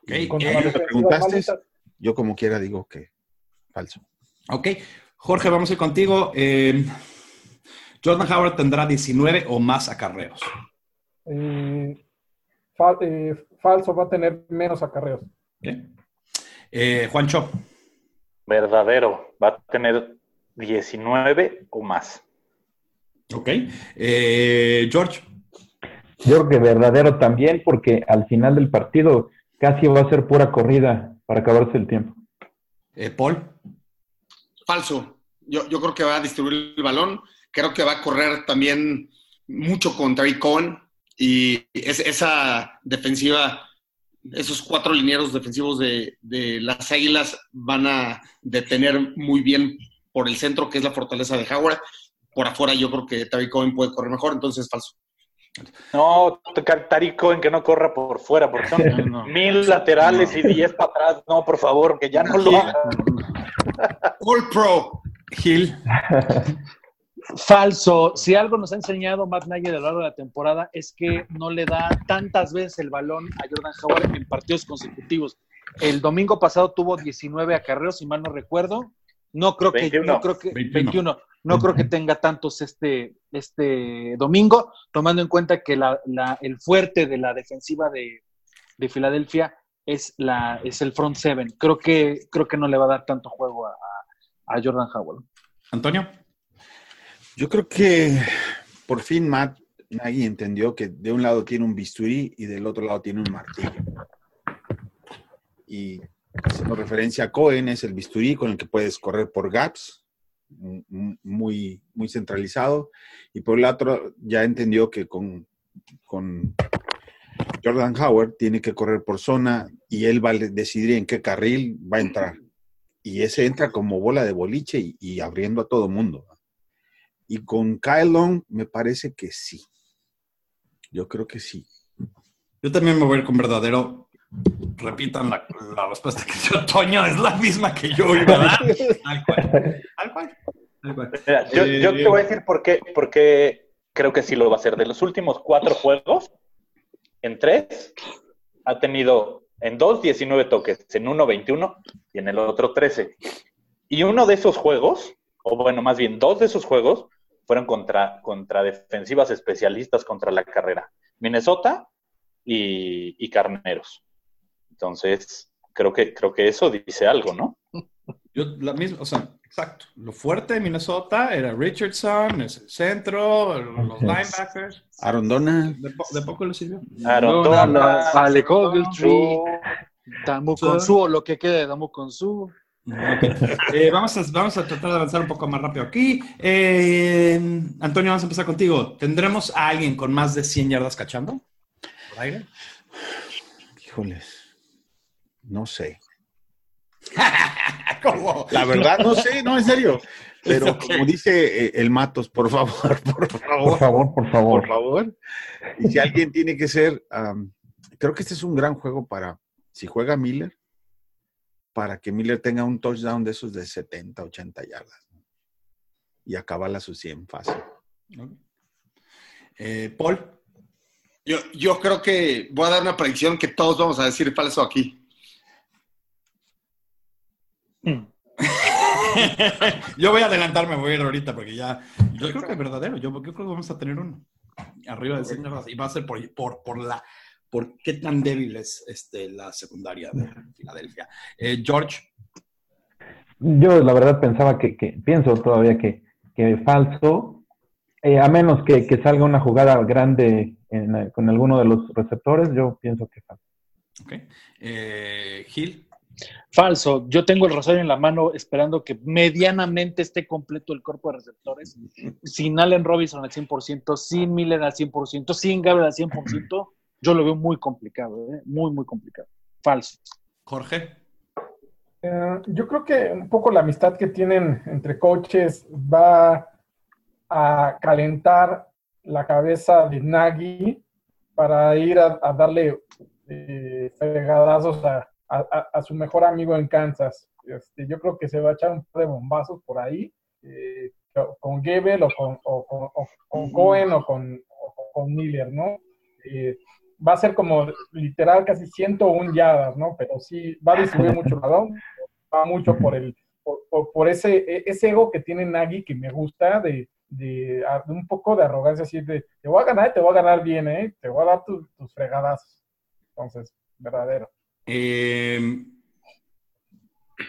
Okay. Eh, preguntaste, yo como quiera digo que falso. Ok. Jorge, vamos a ir contigo. Eh, Jordan Howard tendrá 19 o más acarreos. Eh, fal eh, falso, va a tener menos acarreos. Okay. Eh, Juancho. Verdadero, va a tener 19 o más. Ok. Eh, George. Yo creo que verdadero también, porque al final del partido casi va a ser pura corrida para acabarse el tiempo. Eh, Paul. Falso. Yo, yo creo que va a distribuir el balón. Creo que va a correr también mucho con Terry Cohen. Y es- esa defensiva, esos cuatro linieros defensivos de, de las Águilas van a detener muy bien por el centro, que es la fortaleza de Howard. Por afuera yo creo que Terry Cohen puede correr mejor, entonces es falso. No, Tarico en que no corra por fuera, porque son [laughs] No, no. mil laterales y diez para atrás. No, por favor, que ya no lo haga. All Pro. Gil. [laughs] Falso. Si algo nos ha enseñado Matt Nagy a lo largo de la temporada es que no le da tantas veces el balón a Jordan Howard en partidos consecutivos. El domingo pasado tuvo 19 acarreos, si mal no recuerdo. No creo que, 21. no creo que 21. 21. No creo que tenga tantos este, este domingo, tomando en cuenta que la- la- el fuerte de la defensiva de, de Filadelfia es, la, es el front seven. Creo que, creo que no le va a dar tanto juego a, a- a Jordan Howard. Antonio. Yo creo que por fin Matt Nagy entendió que de un lado tiene un bisturí y del otro lado tiene un martillo. Y haciendo referencia a Cohen, es el bisturí con el que puedes correr por gaps, muy, muy centralizado. Y por el otro, ya entendió que con, con Jordan Howard tiene que correr por zona y él va a decidir en qué carril va a entrar. Y ese entra como bola de boliche y abriendo a todo mundo. Y con Kyle Long me parece que sí. Yo creo que sí. Yo también me voy a ir con verdadero. Repitan la, la respuesta que dio Toño, es la misma que yo iba a dar. Tal cual. Tal cual. Tal cual. Mira, yo, yo te voy a decir por qué, por qué creo que sí lo va a hacer. De los últimos cuatro juegos, en tres, ha tenido en dos 19 toques, en uno 21 y en el otro 13. Y uno de esos juegos, o bueno, más bien dos de esos juegos, fueron contra, contra defensivas especialistas contra la carrera. Minnesota y, y Carneros. Entonces, creo que, creo que eso dice algo, ¿no? Yo, la misma, o sea, exacto. Lo fuerte de Minnesota era Richardson, es el centro, los linebackers. Aaron Donald. De, po- de poco le sirvió. Aaron Donald, Alec Ogletree, Chu, Damu Konsu, o lo que quede de Damu Konsu. Eh, vamos, a, vamos a tratar de avanzar un poco más rápido aquí. Eh, Antonio, vamos a empezar contigo. ¿Tendremos a alguien con más de 100 yardas cachando? ¿Por aire? Híjoles. No sé. [laughs] ¿Cómo? La verdad, no sé, no, en serio. Pero como dice eh, el Matos, por favor, por [laughs] Por favor, favor, por favor. por favor. Y si alguien tiene que ser, creo que este es un gran juego para, si juega Miller, para que Miller tenga un touchdown de esos de 70, 80 yardas. ¿no? Y acabarla a sus 100 fácil. Eh, Paul. Yo, yo creo que voy a dar una predicción que todos vamos a decir falso aquí. [laughs] yo voy a adelantarme, voy a ir ahorita porque ya. Yo creo que es verdadero. Yo, yo creo que vamos a tener uno. Arriba de 100 yardas. Y va a ser por, por, por la. Por qué tan débil es este, la secundaria de Filadelfia. Eh, George. Yo la verdad pensaba que, que pienso todavía que, que falso, eh, a menos que, que salga una jugada grande en, eh, con alguno de los receptores, yo pienso que falso. Ok. Eh, Gil. Falso. Yo tengo el rosario en la mano esperando que medianamente esté completo el cuerpo de receptores. Sin Allen Robinson al 100%, sin Miller al 100%, sin Gabriel al 100%, yo lo veo muy complicado, ¿eh? muy, muy complicado. Falso. Jorge. Eh, yo creo que un poco la amistad que tienen entre coaches va a calentar la cabeza de Nagy para ir a, a darle eh, fregadazos a, a- a su mejor amigo en Kansas. Este, yo creo que se va a echar un par de bombazos por ahí, eh, o con Gebel o con, o con- o con Cohen o con, o con Miller, ¿no? Eh, va a ser como literal casi 101 yardas, ¿no? Pero sí, va a distribuir mucho el balón, va mucho por el por, por- por ese, e- ese ego que tiene Nagy que me gusta de, de, de un poco de arrogancia, así de te voy a ganar y te voy a ganar bien, ¿eh? Te voy a dar tus, tus fregadazos. Entonces, verdadero. Eh,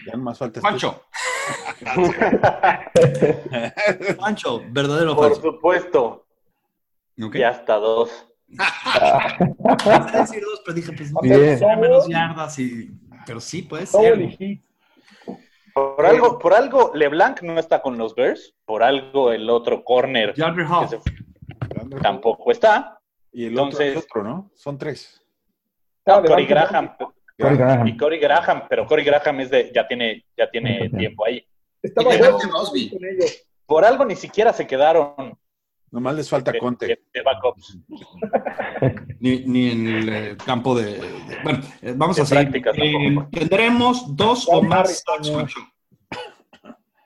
Ya más falta. Pancho. [laughs] Pancho, verdadero Por falso. supuesto. Ok. Y hasta dos. Decir dos, pero dije, pues no Bien. tiene menos yardas, y, pero sí puede ser. Por algo, por algo, LeBlanc no está con los Bears. Por algo, el otro corner Hall. se- tampoco está. Y el otro, Entonces- el otro, ¿no? Son tres. Ah, Corey Graham. Corey Graham. Y Corey Graham, pero Corey Graham es de, ya tiene, ya tiene tiempo ahí. Estaba Y Devante bueno Crosby. con ellos. Por algo ni siquiera se quedaron Nomás les falta de, Conte. de- de backups. Ni, ni en el eh, campo de. de- bueno, eh, vamos De a seguir. prácticas Eh, tendremos dos o más sacks, ¿no? Juancho.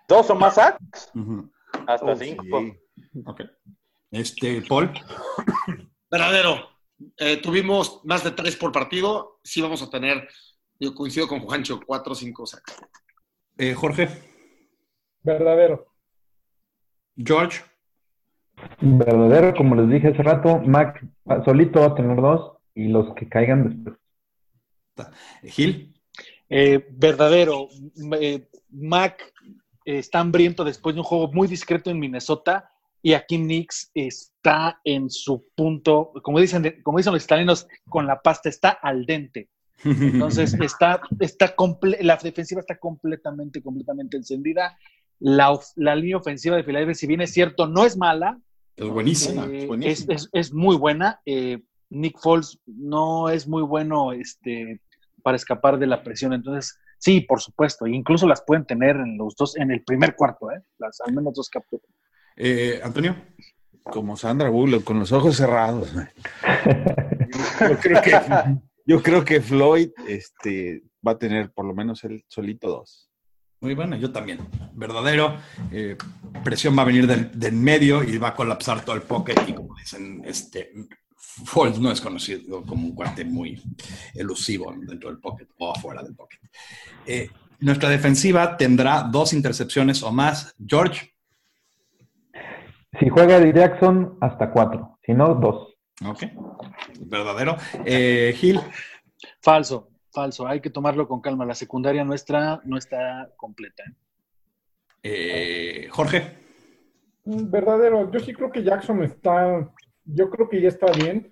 Dos o más sacks, hasta Oh, cinco. sí. ok. Este, Paul. Verdadero. Eh, tuvimos más de tres por partido. Sí vamos a tener, yo coincido con Juancho, cuatro o cinco sacks. Eh, Jorge. Verdadero. George. Verdadero, como les dije hace rato, Mac va- solito va a tener dos y los que caigan después. Gil. Eh, verdadero. Eh, Mac eh, está hambriento después de un juego muy discreto en Minnesota y aquí Knicks está en su punto, como dicen, como dicen los italianos, con la pasta está al dente. Entonces [laughs] está, está comple- la defensiva está completamente, completamente encendida. La, la línea ofensiva de Filadelfia, si bien es cierto, no es mala, es buenísima. eh, es es, buenísima. es- es muy buena. Eh, Nick Foles no es muy bueno este, para escapar de la presión. Entonces, sí, por supuesto. Incluso las pueden tener en los dos, en el primer cuarto, ¿eh? Las, al menos dos capturas. Eh, Antonio. Como Sandra Bullock, con los ojos cerrados. Yo creo que, yo creo que Floyd este, va a tener por lo menos el solito dos. Muy bueno, yo también. Verdadero. eh, presión va a venir del, del medio y va a colapsar todo el pocket. Y como dicen, este, Foles no es conocido como un cuate muy elusivo dentro del pocket o afuera del pocket. Eh, nuestra defensiva tendrá dos intercepciones o más. George. Si juega Eddie Jackson, hasta cuatro. Si no, dos. Ok. Verdadero. Eh, Gil. Falso, falso. Hay que tomarlo con calma. La secundaria nuestra no está completa. ¿eh? Jorge. Verdadero. Yo sí creo que Jackson está, yo creo que ya está bien.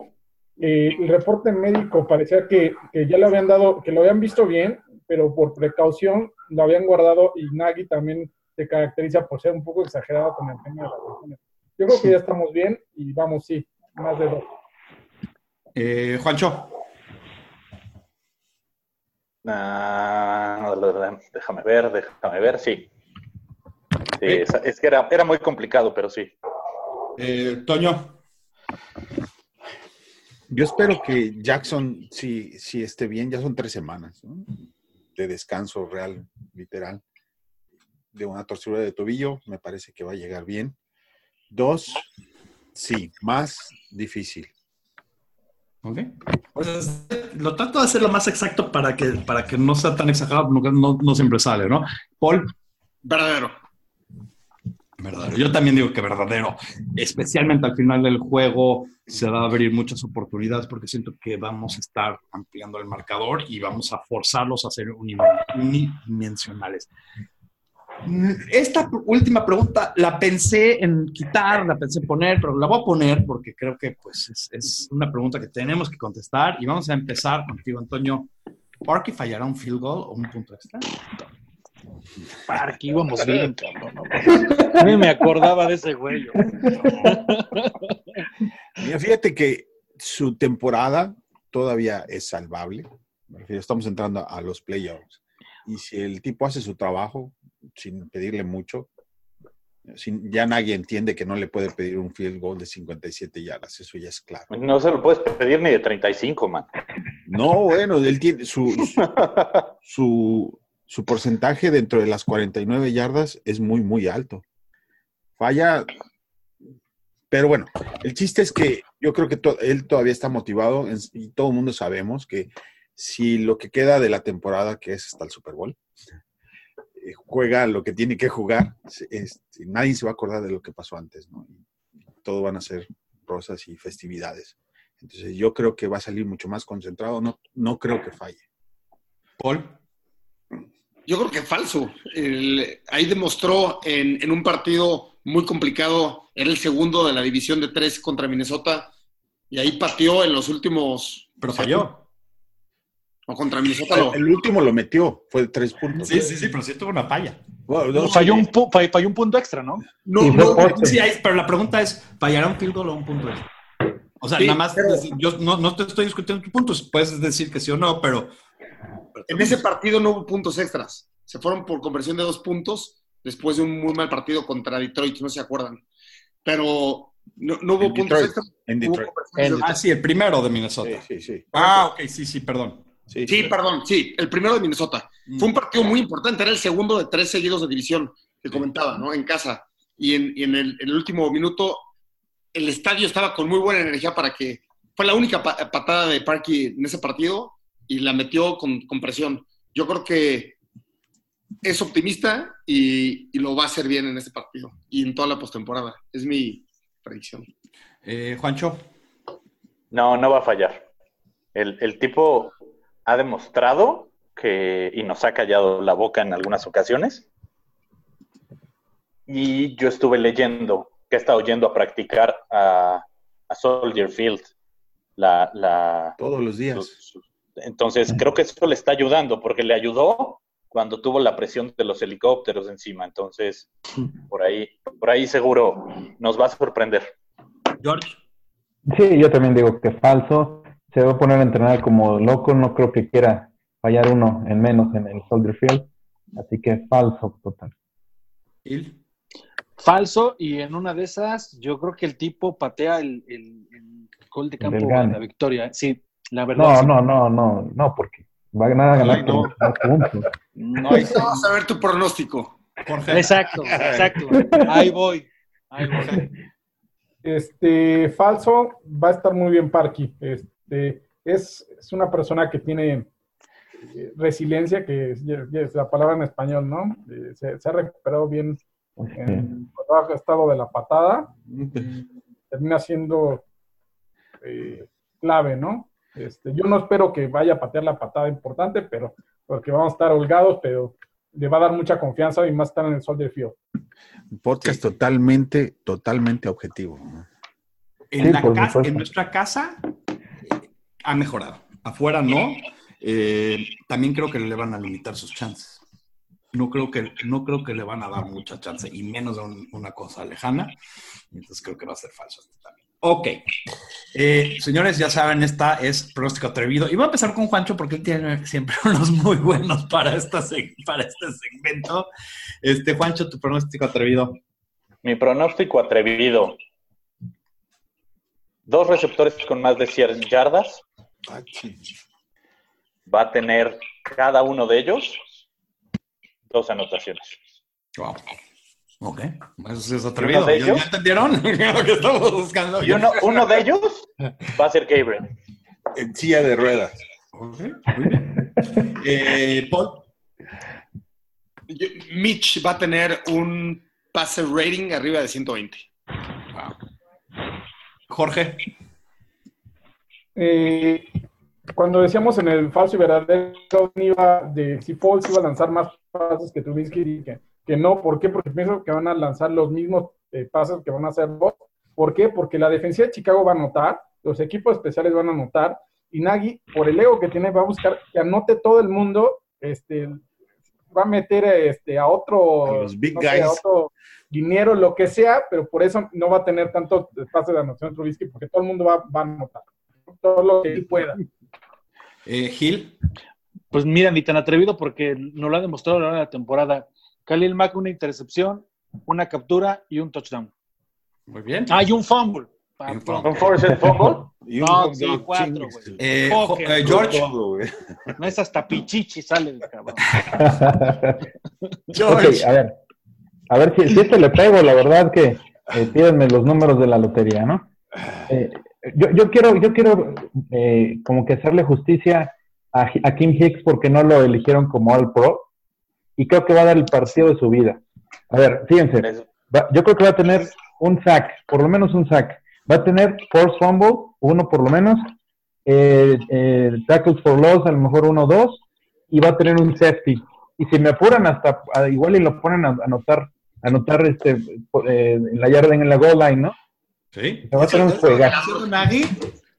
Eh, el reporte médico parecía que, que ya le habían dado, que lo habían visto bien, pero por precaución lo habían guardado y Nagy también se caracteriza por ser un poco exagerado con el tema de las lesiones. Yo creo que ya estamos bien y vamos, sí, más de dos. Eh, Juancho. Déjame ver, déjame ver, sí. Sí, es, es que era, era muy complicado, pero sí. Eh, Toño. Yo espero que Jackson, si, si esté bien, ya son tres semanas ¿no? de descanso real, literal, de una torcedura de tobillo, me parece que va a llegar bien. Dos, sí, más difícil. Ok. Pues, lo trato de hacer lo más exacto para que, para que no sea tan exagerado, porque no, no siempre sale, ¿no? Paul. Verdadero. Verdadero. Yo también digo que verdadero. Especialmente al final del juego se va a abrir muchas oportunidades porque siento que vamos a estar ampliando el marcador y vamos a forzarlos a ser uni- unidimensionales. Esta última pregunta la pensé en quitar, la pensé en poner, pero la voy a poner porque creo que pues, es, es una pregunta que tenemos que contestar y vamos a empezar contigo, Antonio. ¿Parky fallará un field goal o un punto extra? Parque, íbamos bien, cabrón. no. Ni me acordaba de ese güey. Mira, fíjate que su temporada todavía es salvable. Me refiero, estamos entrando a los playoffs. Y si el tipo hace su trabajo sin pedirle mucho, sin, ya nadie entiende que no le puede pedir un field goal de 57 yardas. Eso ya es claro. No se lo puedes pedir ni de 35, man. No, bueno, él tiene su, su, su, su porcentaje dentro de las 49 yardas es muy, muy alto. Falla, pero bueno, el chiste es que yo creo que to- él todavía está motivado en- y todo el mundo sabemos que si lo que queda de la temporada, que es hasta el Super Bowl, juega lo que tiene que jugar, este, nadie se va a acordar de lo que pasó antes, ¿no? Y todo van a ser rosas y festividades. Entonces yo creo que va a salir mucho más concentrado, no, no creo que falle. Paul. Yo creo que falso. El- ahí demostró en, en un partido muy complicado, era el segundo de la división de tres contra Minnesota, Y ahí pateó en los últimos. Pero falló. O contra Minnesota. lo- El último lo metió, fue de tres puntos. Sí, sí, sí, pero sí tuvo una falla. Bueno, no falló, un falló un punto extra, ¿no? No, no. Sí, hay- pero la pregunta es, ¿fallará un field goal o un punto extra? O sea, Sí, nada más, pero- yo no, no te estoy discutiendo tu punto, puedes decir que sí o no, pero... En ese partido no hubo puntos extras. Se fueron por conversión de dos puntos después de un muy mal partido contra Detroit, no se acuerdan. Pero no, no hubo En puntos Detroit. extras. En Detroit. Ah, sí, el primero de Minnesota. Sí, sí, sí. Ah, ok, sí, sí, perdón. Sí, Sí, perdón, sí, el primero de Minnesota. Mm. Fue un partido muy importante, era el segundo de tres seguidos de división que comentaba, ¿no? En casa. Y en, y en el, en el último minuto, el estadio estaba con muy buena energía para que. Fue la única pa- patada de Parky en ese partido y la metió con, con presión. Yo creo que es optimista y, y lo va a hacer bien en este partido y en toda la postemporada. Es mi predicción. Eh, Juancho, No, no va a fallar. El, el tipo ha demostrado que, y nos ha callado la boca en algunas ocasiones. Y yo estuve leyendo que ha estado yendo a practicar a, a Soldier Field. La, la, Todos los días. entonces, creo que eso le está ayudando, porque le ayudó cuando tuvo la presión de los helicópteros encima. Entonces, por ahí, por ahí seguro nos va a sorprender. George. Sí, yo también digo que falso. Se va a poner a entrenar como loco. No creo que quiera fallar uno en menos en el Soldier Field. Así que falso total. Falso, y en una de esas, yo creo que el tipo patea el, el- el gol de campo de la victoria. Sí, la verdad. No, sí. no, no, no, no, porque va a ganar, a ganar no. puntos. No hay... Vamos a ver tu pronóstico. Jorge. Exacto, exacto. Ahí voy. Ahí voy. Este, falso, va a estar muy bien Parky. Este, es, es una persona que tiene eh, resiliencia, que es, la palabra en español, ¿no? Eh, se, se ha recuperado bien en, ha estado de la patada. Termina siendo eh, clave, ¿no? Este, yo no espero que vaya a patear la patada importante, pero porque vamos a estar holgados, pero le va a dar mucha confianza y más estar en el sol de. Un podcast totalmente, totalmente objetivo. ¿no? En, Sí, la casa, en nuestra casa ha mejorado. Afuera no. Eh, también creo que le van a limitar sus chances. No creo que, no creo que le van a dar mucha chance, y menos de un- una cosa lejana. Entonces creo que va a ser falso también. Ok. Eh, señores, ya saben, esta es pronóstico atrevido. Y voy a empezar con Juancho porque él tiene siempre [laughs] unos muy buenos para, esta, para este segmento. Este, Juancho, tu pronóstico atrevido. Mi pronóstico atrevido. Dos receptores con más de 100 yardas. Va a tener cada uno de ellos dos anotaciones. Wow. Ok, eso sí es atrevido. ¿Y uno de ¿Ya, ellos? ya entendieron [laughs] lo que estamos buscando? Y uno, uno de ellos va a ser Gabriel. En silla de ruedas. Ok, muy bien. Eh, Paul. Yo- Mitch va a tener un pase rating arriba de 120. Jorge. Eh, cuando decíamos en el falso y verdadero, iba de si Foles iba a lanzar más pases que Trubisky, dije que no. ¿Por qué? Porque pienso que van a lanzar los mismos eh, pases que van a hacer vos. ¿Por qué? Porque la defensiva de Chicago va a anotar, los equipos especiales van a anotar, y Nagy, por el ego que tiene, va a buscar que anote todo el mundo, este, va a meter este, a otro, A los big no sé, a guys. otro dinero, lo que sea, pero por eso no va a tener tanto pases de anotación Trubisky, porque todo el mundo va, va a anotar todo lo que él pueda. Eh, Gil. Pues mira, ni tan atrevido porque nos lo ha demostrado a lo largo de la temporada. Khalil Mack, una intercepción, una captura y un touchdown. Muy bien. Ah, y un fumble. Un pronto. ¿Un forced fumble? [laughs] Y No, hot sí, cuatro, güey. Eh, eh, George. Todo. No es hasta pichichi sale el cabrón. [laughs] George. A ver. A ver si, si este le pego, la verdad que eh, pídanme los números de la lotería, ¿no? Eh, yo, yo quiero, yo quiero eh, como que hacerle justicia a, a Kim Hicks porque no lo eligieron como All Pro y creo que va a dar el partido de su vida. A ver, fíjense, va- yo creo que va a tener un sack, por lo menos un sack. Va a tener force fumble, uno por lo menos, eh, eh, tackles for loss, a lo mejor uno o dos, y va a tener un safety. Y si me apuran hasta, igual y lo ponen a anotar, anotar este, eh, en la yarda en la goal line, ¿no? Sí. A tener un de Nagy,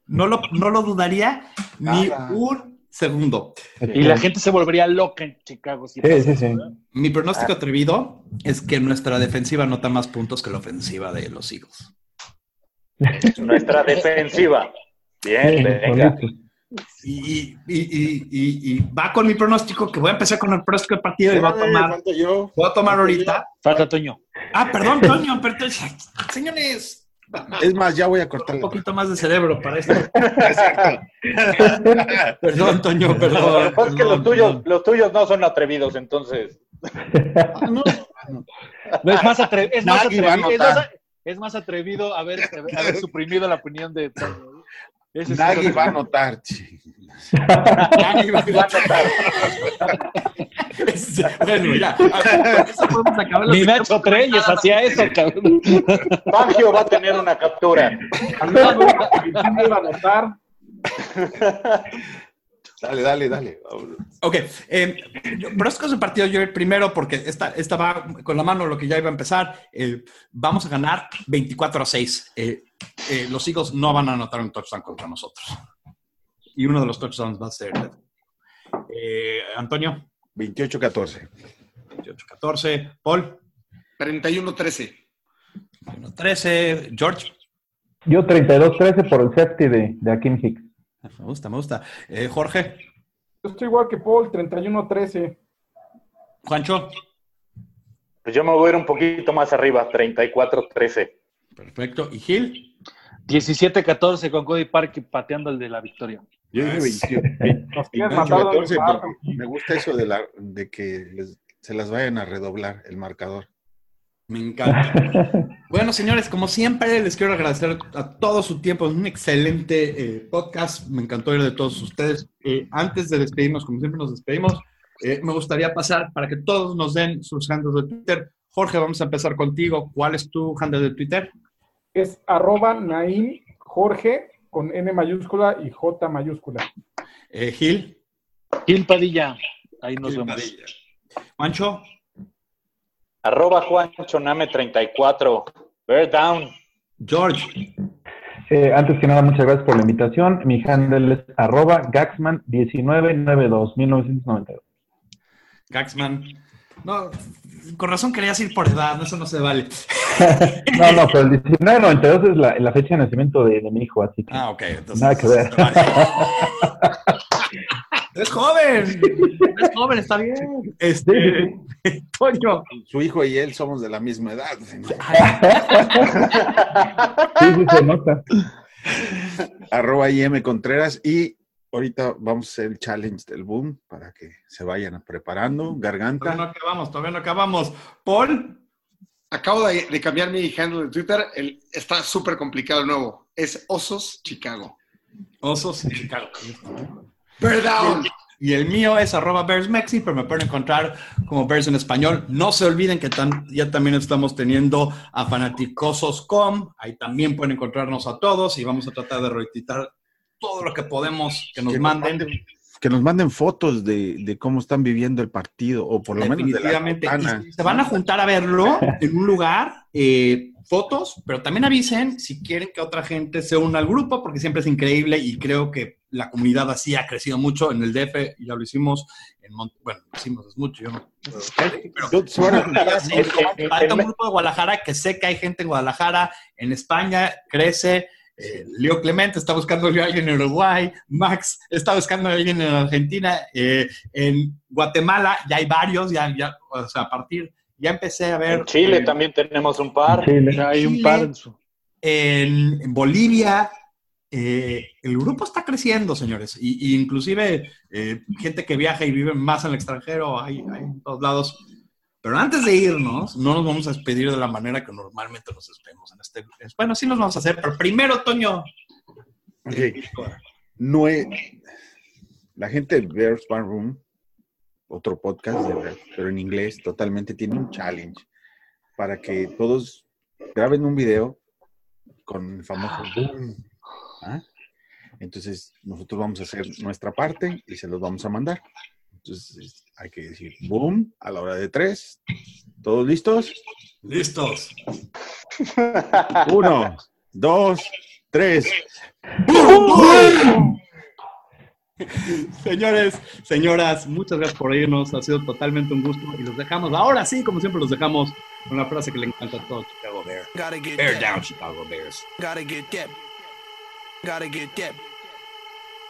no lo, no lo dudaría ni Nada. un segundo. Y la gente se volvería loca en Chicago. si Sí, pasa sí, sí. Mi Ah. pronóstico atrevido es que nuestra defensiva anota más puntos que la ofensiva de los Eagles. [laughs] Nuestra defensiva. Bien, venga. Y, y- y- y- y va con mi pronóstico, que voy a empezar con el pronóstico del partido y voy a tomar, voy a tomar ahorita. Falta Toño. Ah, perdón, Toño, perdón. Señores, Es más, ya voy a cortar un poquito más de cerebro para esto. [laughs] [laughs] Perdón, Toño, Lo perdón. que pasa es que los tuyos, los tuyos no son atrevidos, entonces. Ah, no. No, es, más atre- es, atrevido, es, notar. más, es más atrevido haber, haber [laughs] suprimido la opinión de Toño. Ese sí es- va a notar. [laughs] chi. [laughs] Nadie va a notar. Sí, [laughs] Bueno, ya. Con eso podemos acabar la Ni. Nacho Treyes hacía eso, cabrón. Fangio va a tener una captura. Nadie iba a anotar. Dale, dale, dale. Ok, eh, pronósticos del partido yo el primero porque esta, esta va con la mano lo que ya iba a empezar. Eh, vamos a ganar 24 a 6. Eh, eh, los Eagles no van a anotar un touchdown contra nosotros. Y uno de los touchdowns va a ser eh, Antonio, 28-14. 28-14, Paul, 31-13. 13, George. Yo 32-13 por el safety de, de Akim Hicks. Me gusta, me gusta. Eh, Jorge, Yo estoy igual que Paul, 31-13. Juancho. Pues yo me voy a ir un poquito más arriba, 34-13. Perfecto. ¿Y Gil? 17-14 con Cody Park pateando el de la victoria. Yo dije 28. Nos quieres matar donde 14, va, porque me gusta eso de, la, de que les- se las vayan a redoblar el marcador. Me encanta. [laughs] Bueno, señores, como siempre, les quiero agradecer a todo su tiempo. Es un excelente eh, podcast. Me encantó ir de todos ustedes. Eh, antes de despedirnos, como siempre nos despedimos, eh, me gustaría pasar para que todos nos den sus handles de Twitter. Jorge, vamos a empezar contigo. ¿Cuál es tu handle de Twitter? Es arroba Naim Jorge con N mayúscula y J mayúscula. Eh, Gil. Gil Padilla. Ahí nos Gil vemos. Padilla. Mancho. Arroba Juanchoname34. Bear down. George. Eh, antes que nada, muchas gracias por la invitación. Mi handle es arroba Gaxman1992, 1992. Gaxman. No, con razón querías ir por edad, eso no se vale. [laughs] no, no, pero el 1992 es la, la fecha de nacimiento de, de mi hijo, así que Ah, ok. Entonces, nada que ver. [laughs] Es joven, es joven, está bien. Este, Toño. Su hijo y él somos de la misma edad. Sí, se nota. Arroba IM Contreras y ahorita vamos a hacer el challenge del boom para que se vayan preparando. Todavía no Garganta. acabamos, todavía no acabamos. Paul. Acabo de, de cambiar mi handle de Twitter. El- está súper complicado el nuevo. Es Osos Chicago. Osos Chicago. Bear down. Y el mío es arroba BearsMexi, pero me pueden encontrar como Bears en español. No se olviden que tan- ya también estamos teniendo a fanaticosos.com. Ahí también pueden encontrarnos a todos y vamos a tratar de reeditar todo lo que podemos que nos Que nos manden. que nos manden fotos de, de cómo están viviendo el partido, o por lo menos de la se van a juntar a verlo en un lugar, eh, fotos, pero también avisen si quieren que otra gente se una al grupo, porque siempre es increíble y creo que la comunidad así ha crecido mucho en el DF, ya lo hicimos en Mont bueno, lo hicimos es mucho, yo no pero falta un grupo de Guadalajara que sé que hay gente en Guadalajara, en España crece, eh, Leo Clemente está buscando a alguien en Uruguay, Max está buscando a alguien en Argentina, eh, en Guatemala ya hay varios, ya, ya, o sea, a partir, ya empecé a ver. En Chile eh, también tenemos un par. Chile. Hay un par en su. en, en Bolivia. Eh, el grupo está creciendo, señores, y, y inclusive eh, gente que viaja y vive más en el extranjero, hay, hay en todos lados. Pero antes de irnos, no nos vamos a despedir de la manera que normalmente nos despedimos en este. Bueno, sí nos vamos a hacer, pero primero, Toño. Ok. No es- la gente de Bears Bar Room, otro podcast de Bears, pero en inglés, totalmente tiene un challenge para que todos graben un video con el famoso boom. ¿Ah? Entonces, nosotros vamos a hacer nuestra parte y se los vamos a mandar. Entonces, hay que decir boom a la hora de tres. ¿Todos listos? Listos. [laughs] Uno, dos, tres. Señores, señoras, muchas gracias por irnos. Ha sido totalmente un gusto. Y los dejamos, ahora sí, como siempre, los dejamos con una frase que le encanta a todos Chicago Bears. Bear down, Chicago Bears. Gotta get that. Gotta get that.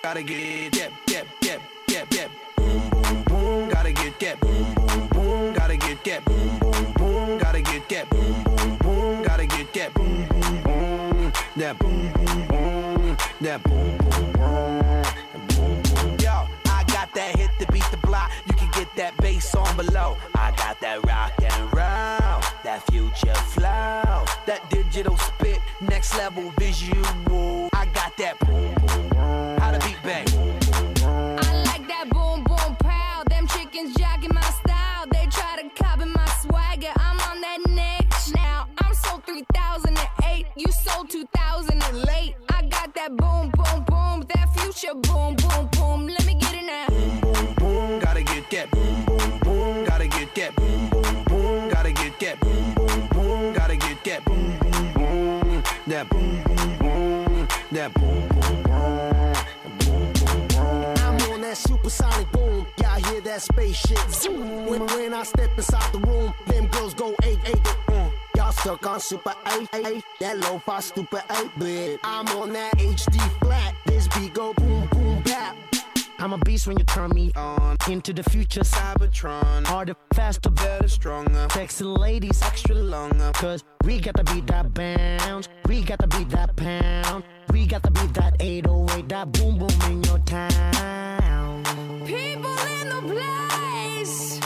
Gotta get that. That. That. That. That. Boom, boom, boom. Gotta get that. Boom, boom, boom. Gotta get that. Boom, boom, boom. Gotta get that. Boom, boom, boom. Gotta get that. Boom, boom, boom. That boom, boom, boom. That boom, boom, boom. Boom, boom. Yo, I got that hit to beat the block. You can get that bass on below. I got that rock and roll, that future flow, that digital spit, next level visual. I that boom boom. How the beat bang? I like that boom boom pow. Them chickens jacking my style. They try to copy my swagger. I'm on that next now. I'm sold 3008. You sold 2000 and late. I got that boom boom boom. That future boom boom boom. Supersonic boom. Y'all hear that spaceship zoom. When, when I step inside the room, them girls go eight eight. Mm. Y'all stuck on super eight eight. That lo-fi stupid eight bit. I'm on that HD flat. This beat go boom boom bap. I'm a beast when you turn me on. Into the future, Cybertron. Harder, faster, better, stronger. Sexy ladies, extra longer. Cause we got to beat that bounce. We got to beat that pound. We got to beat that 808, that boom boom in your town. People in the place.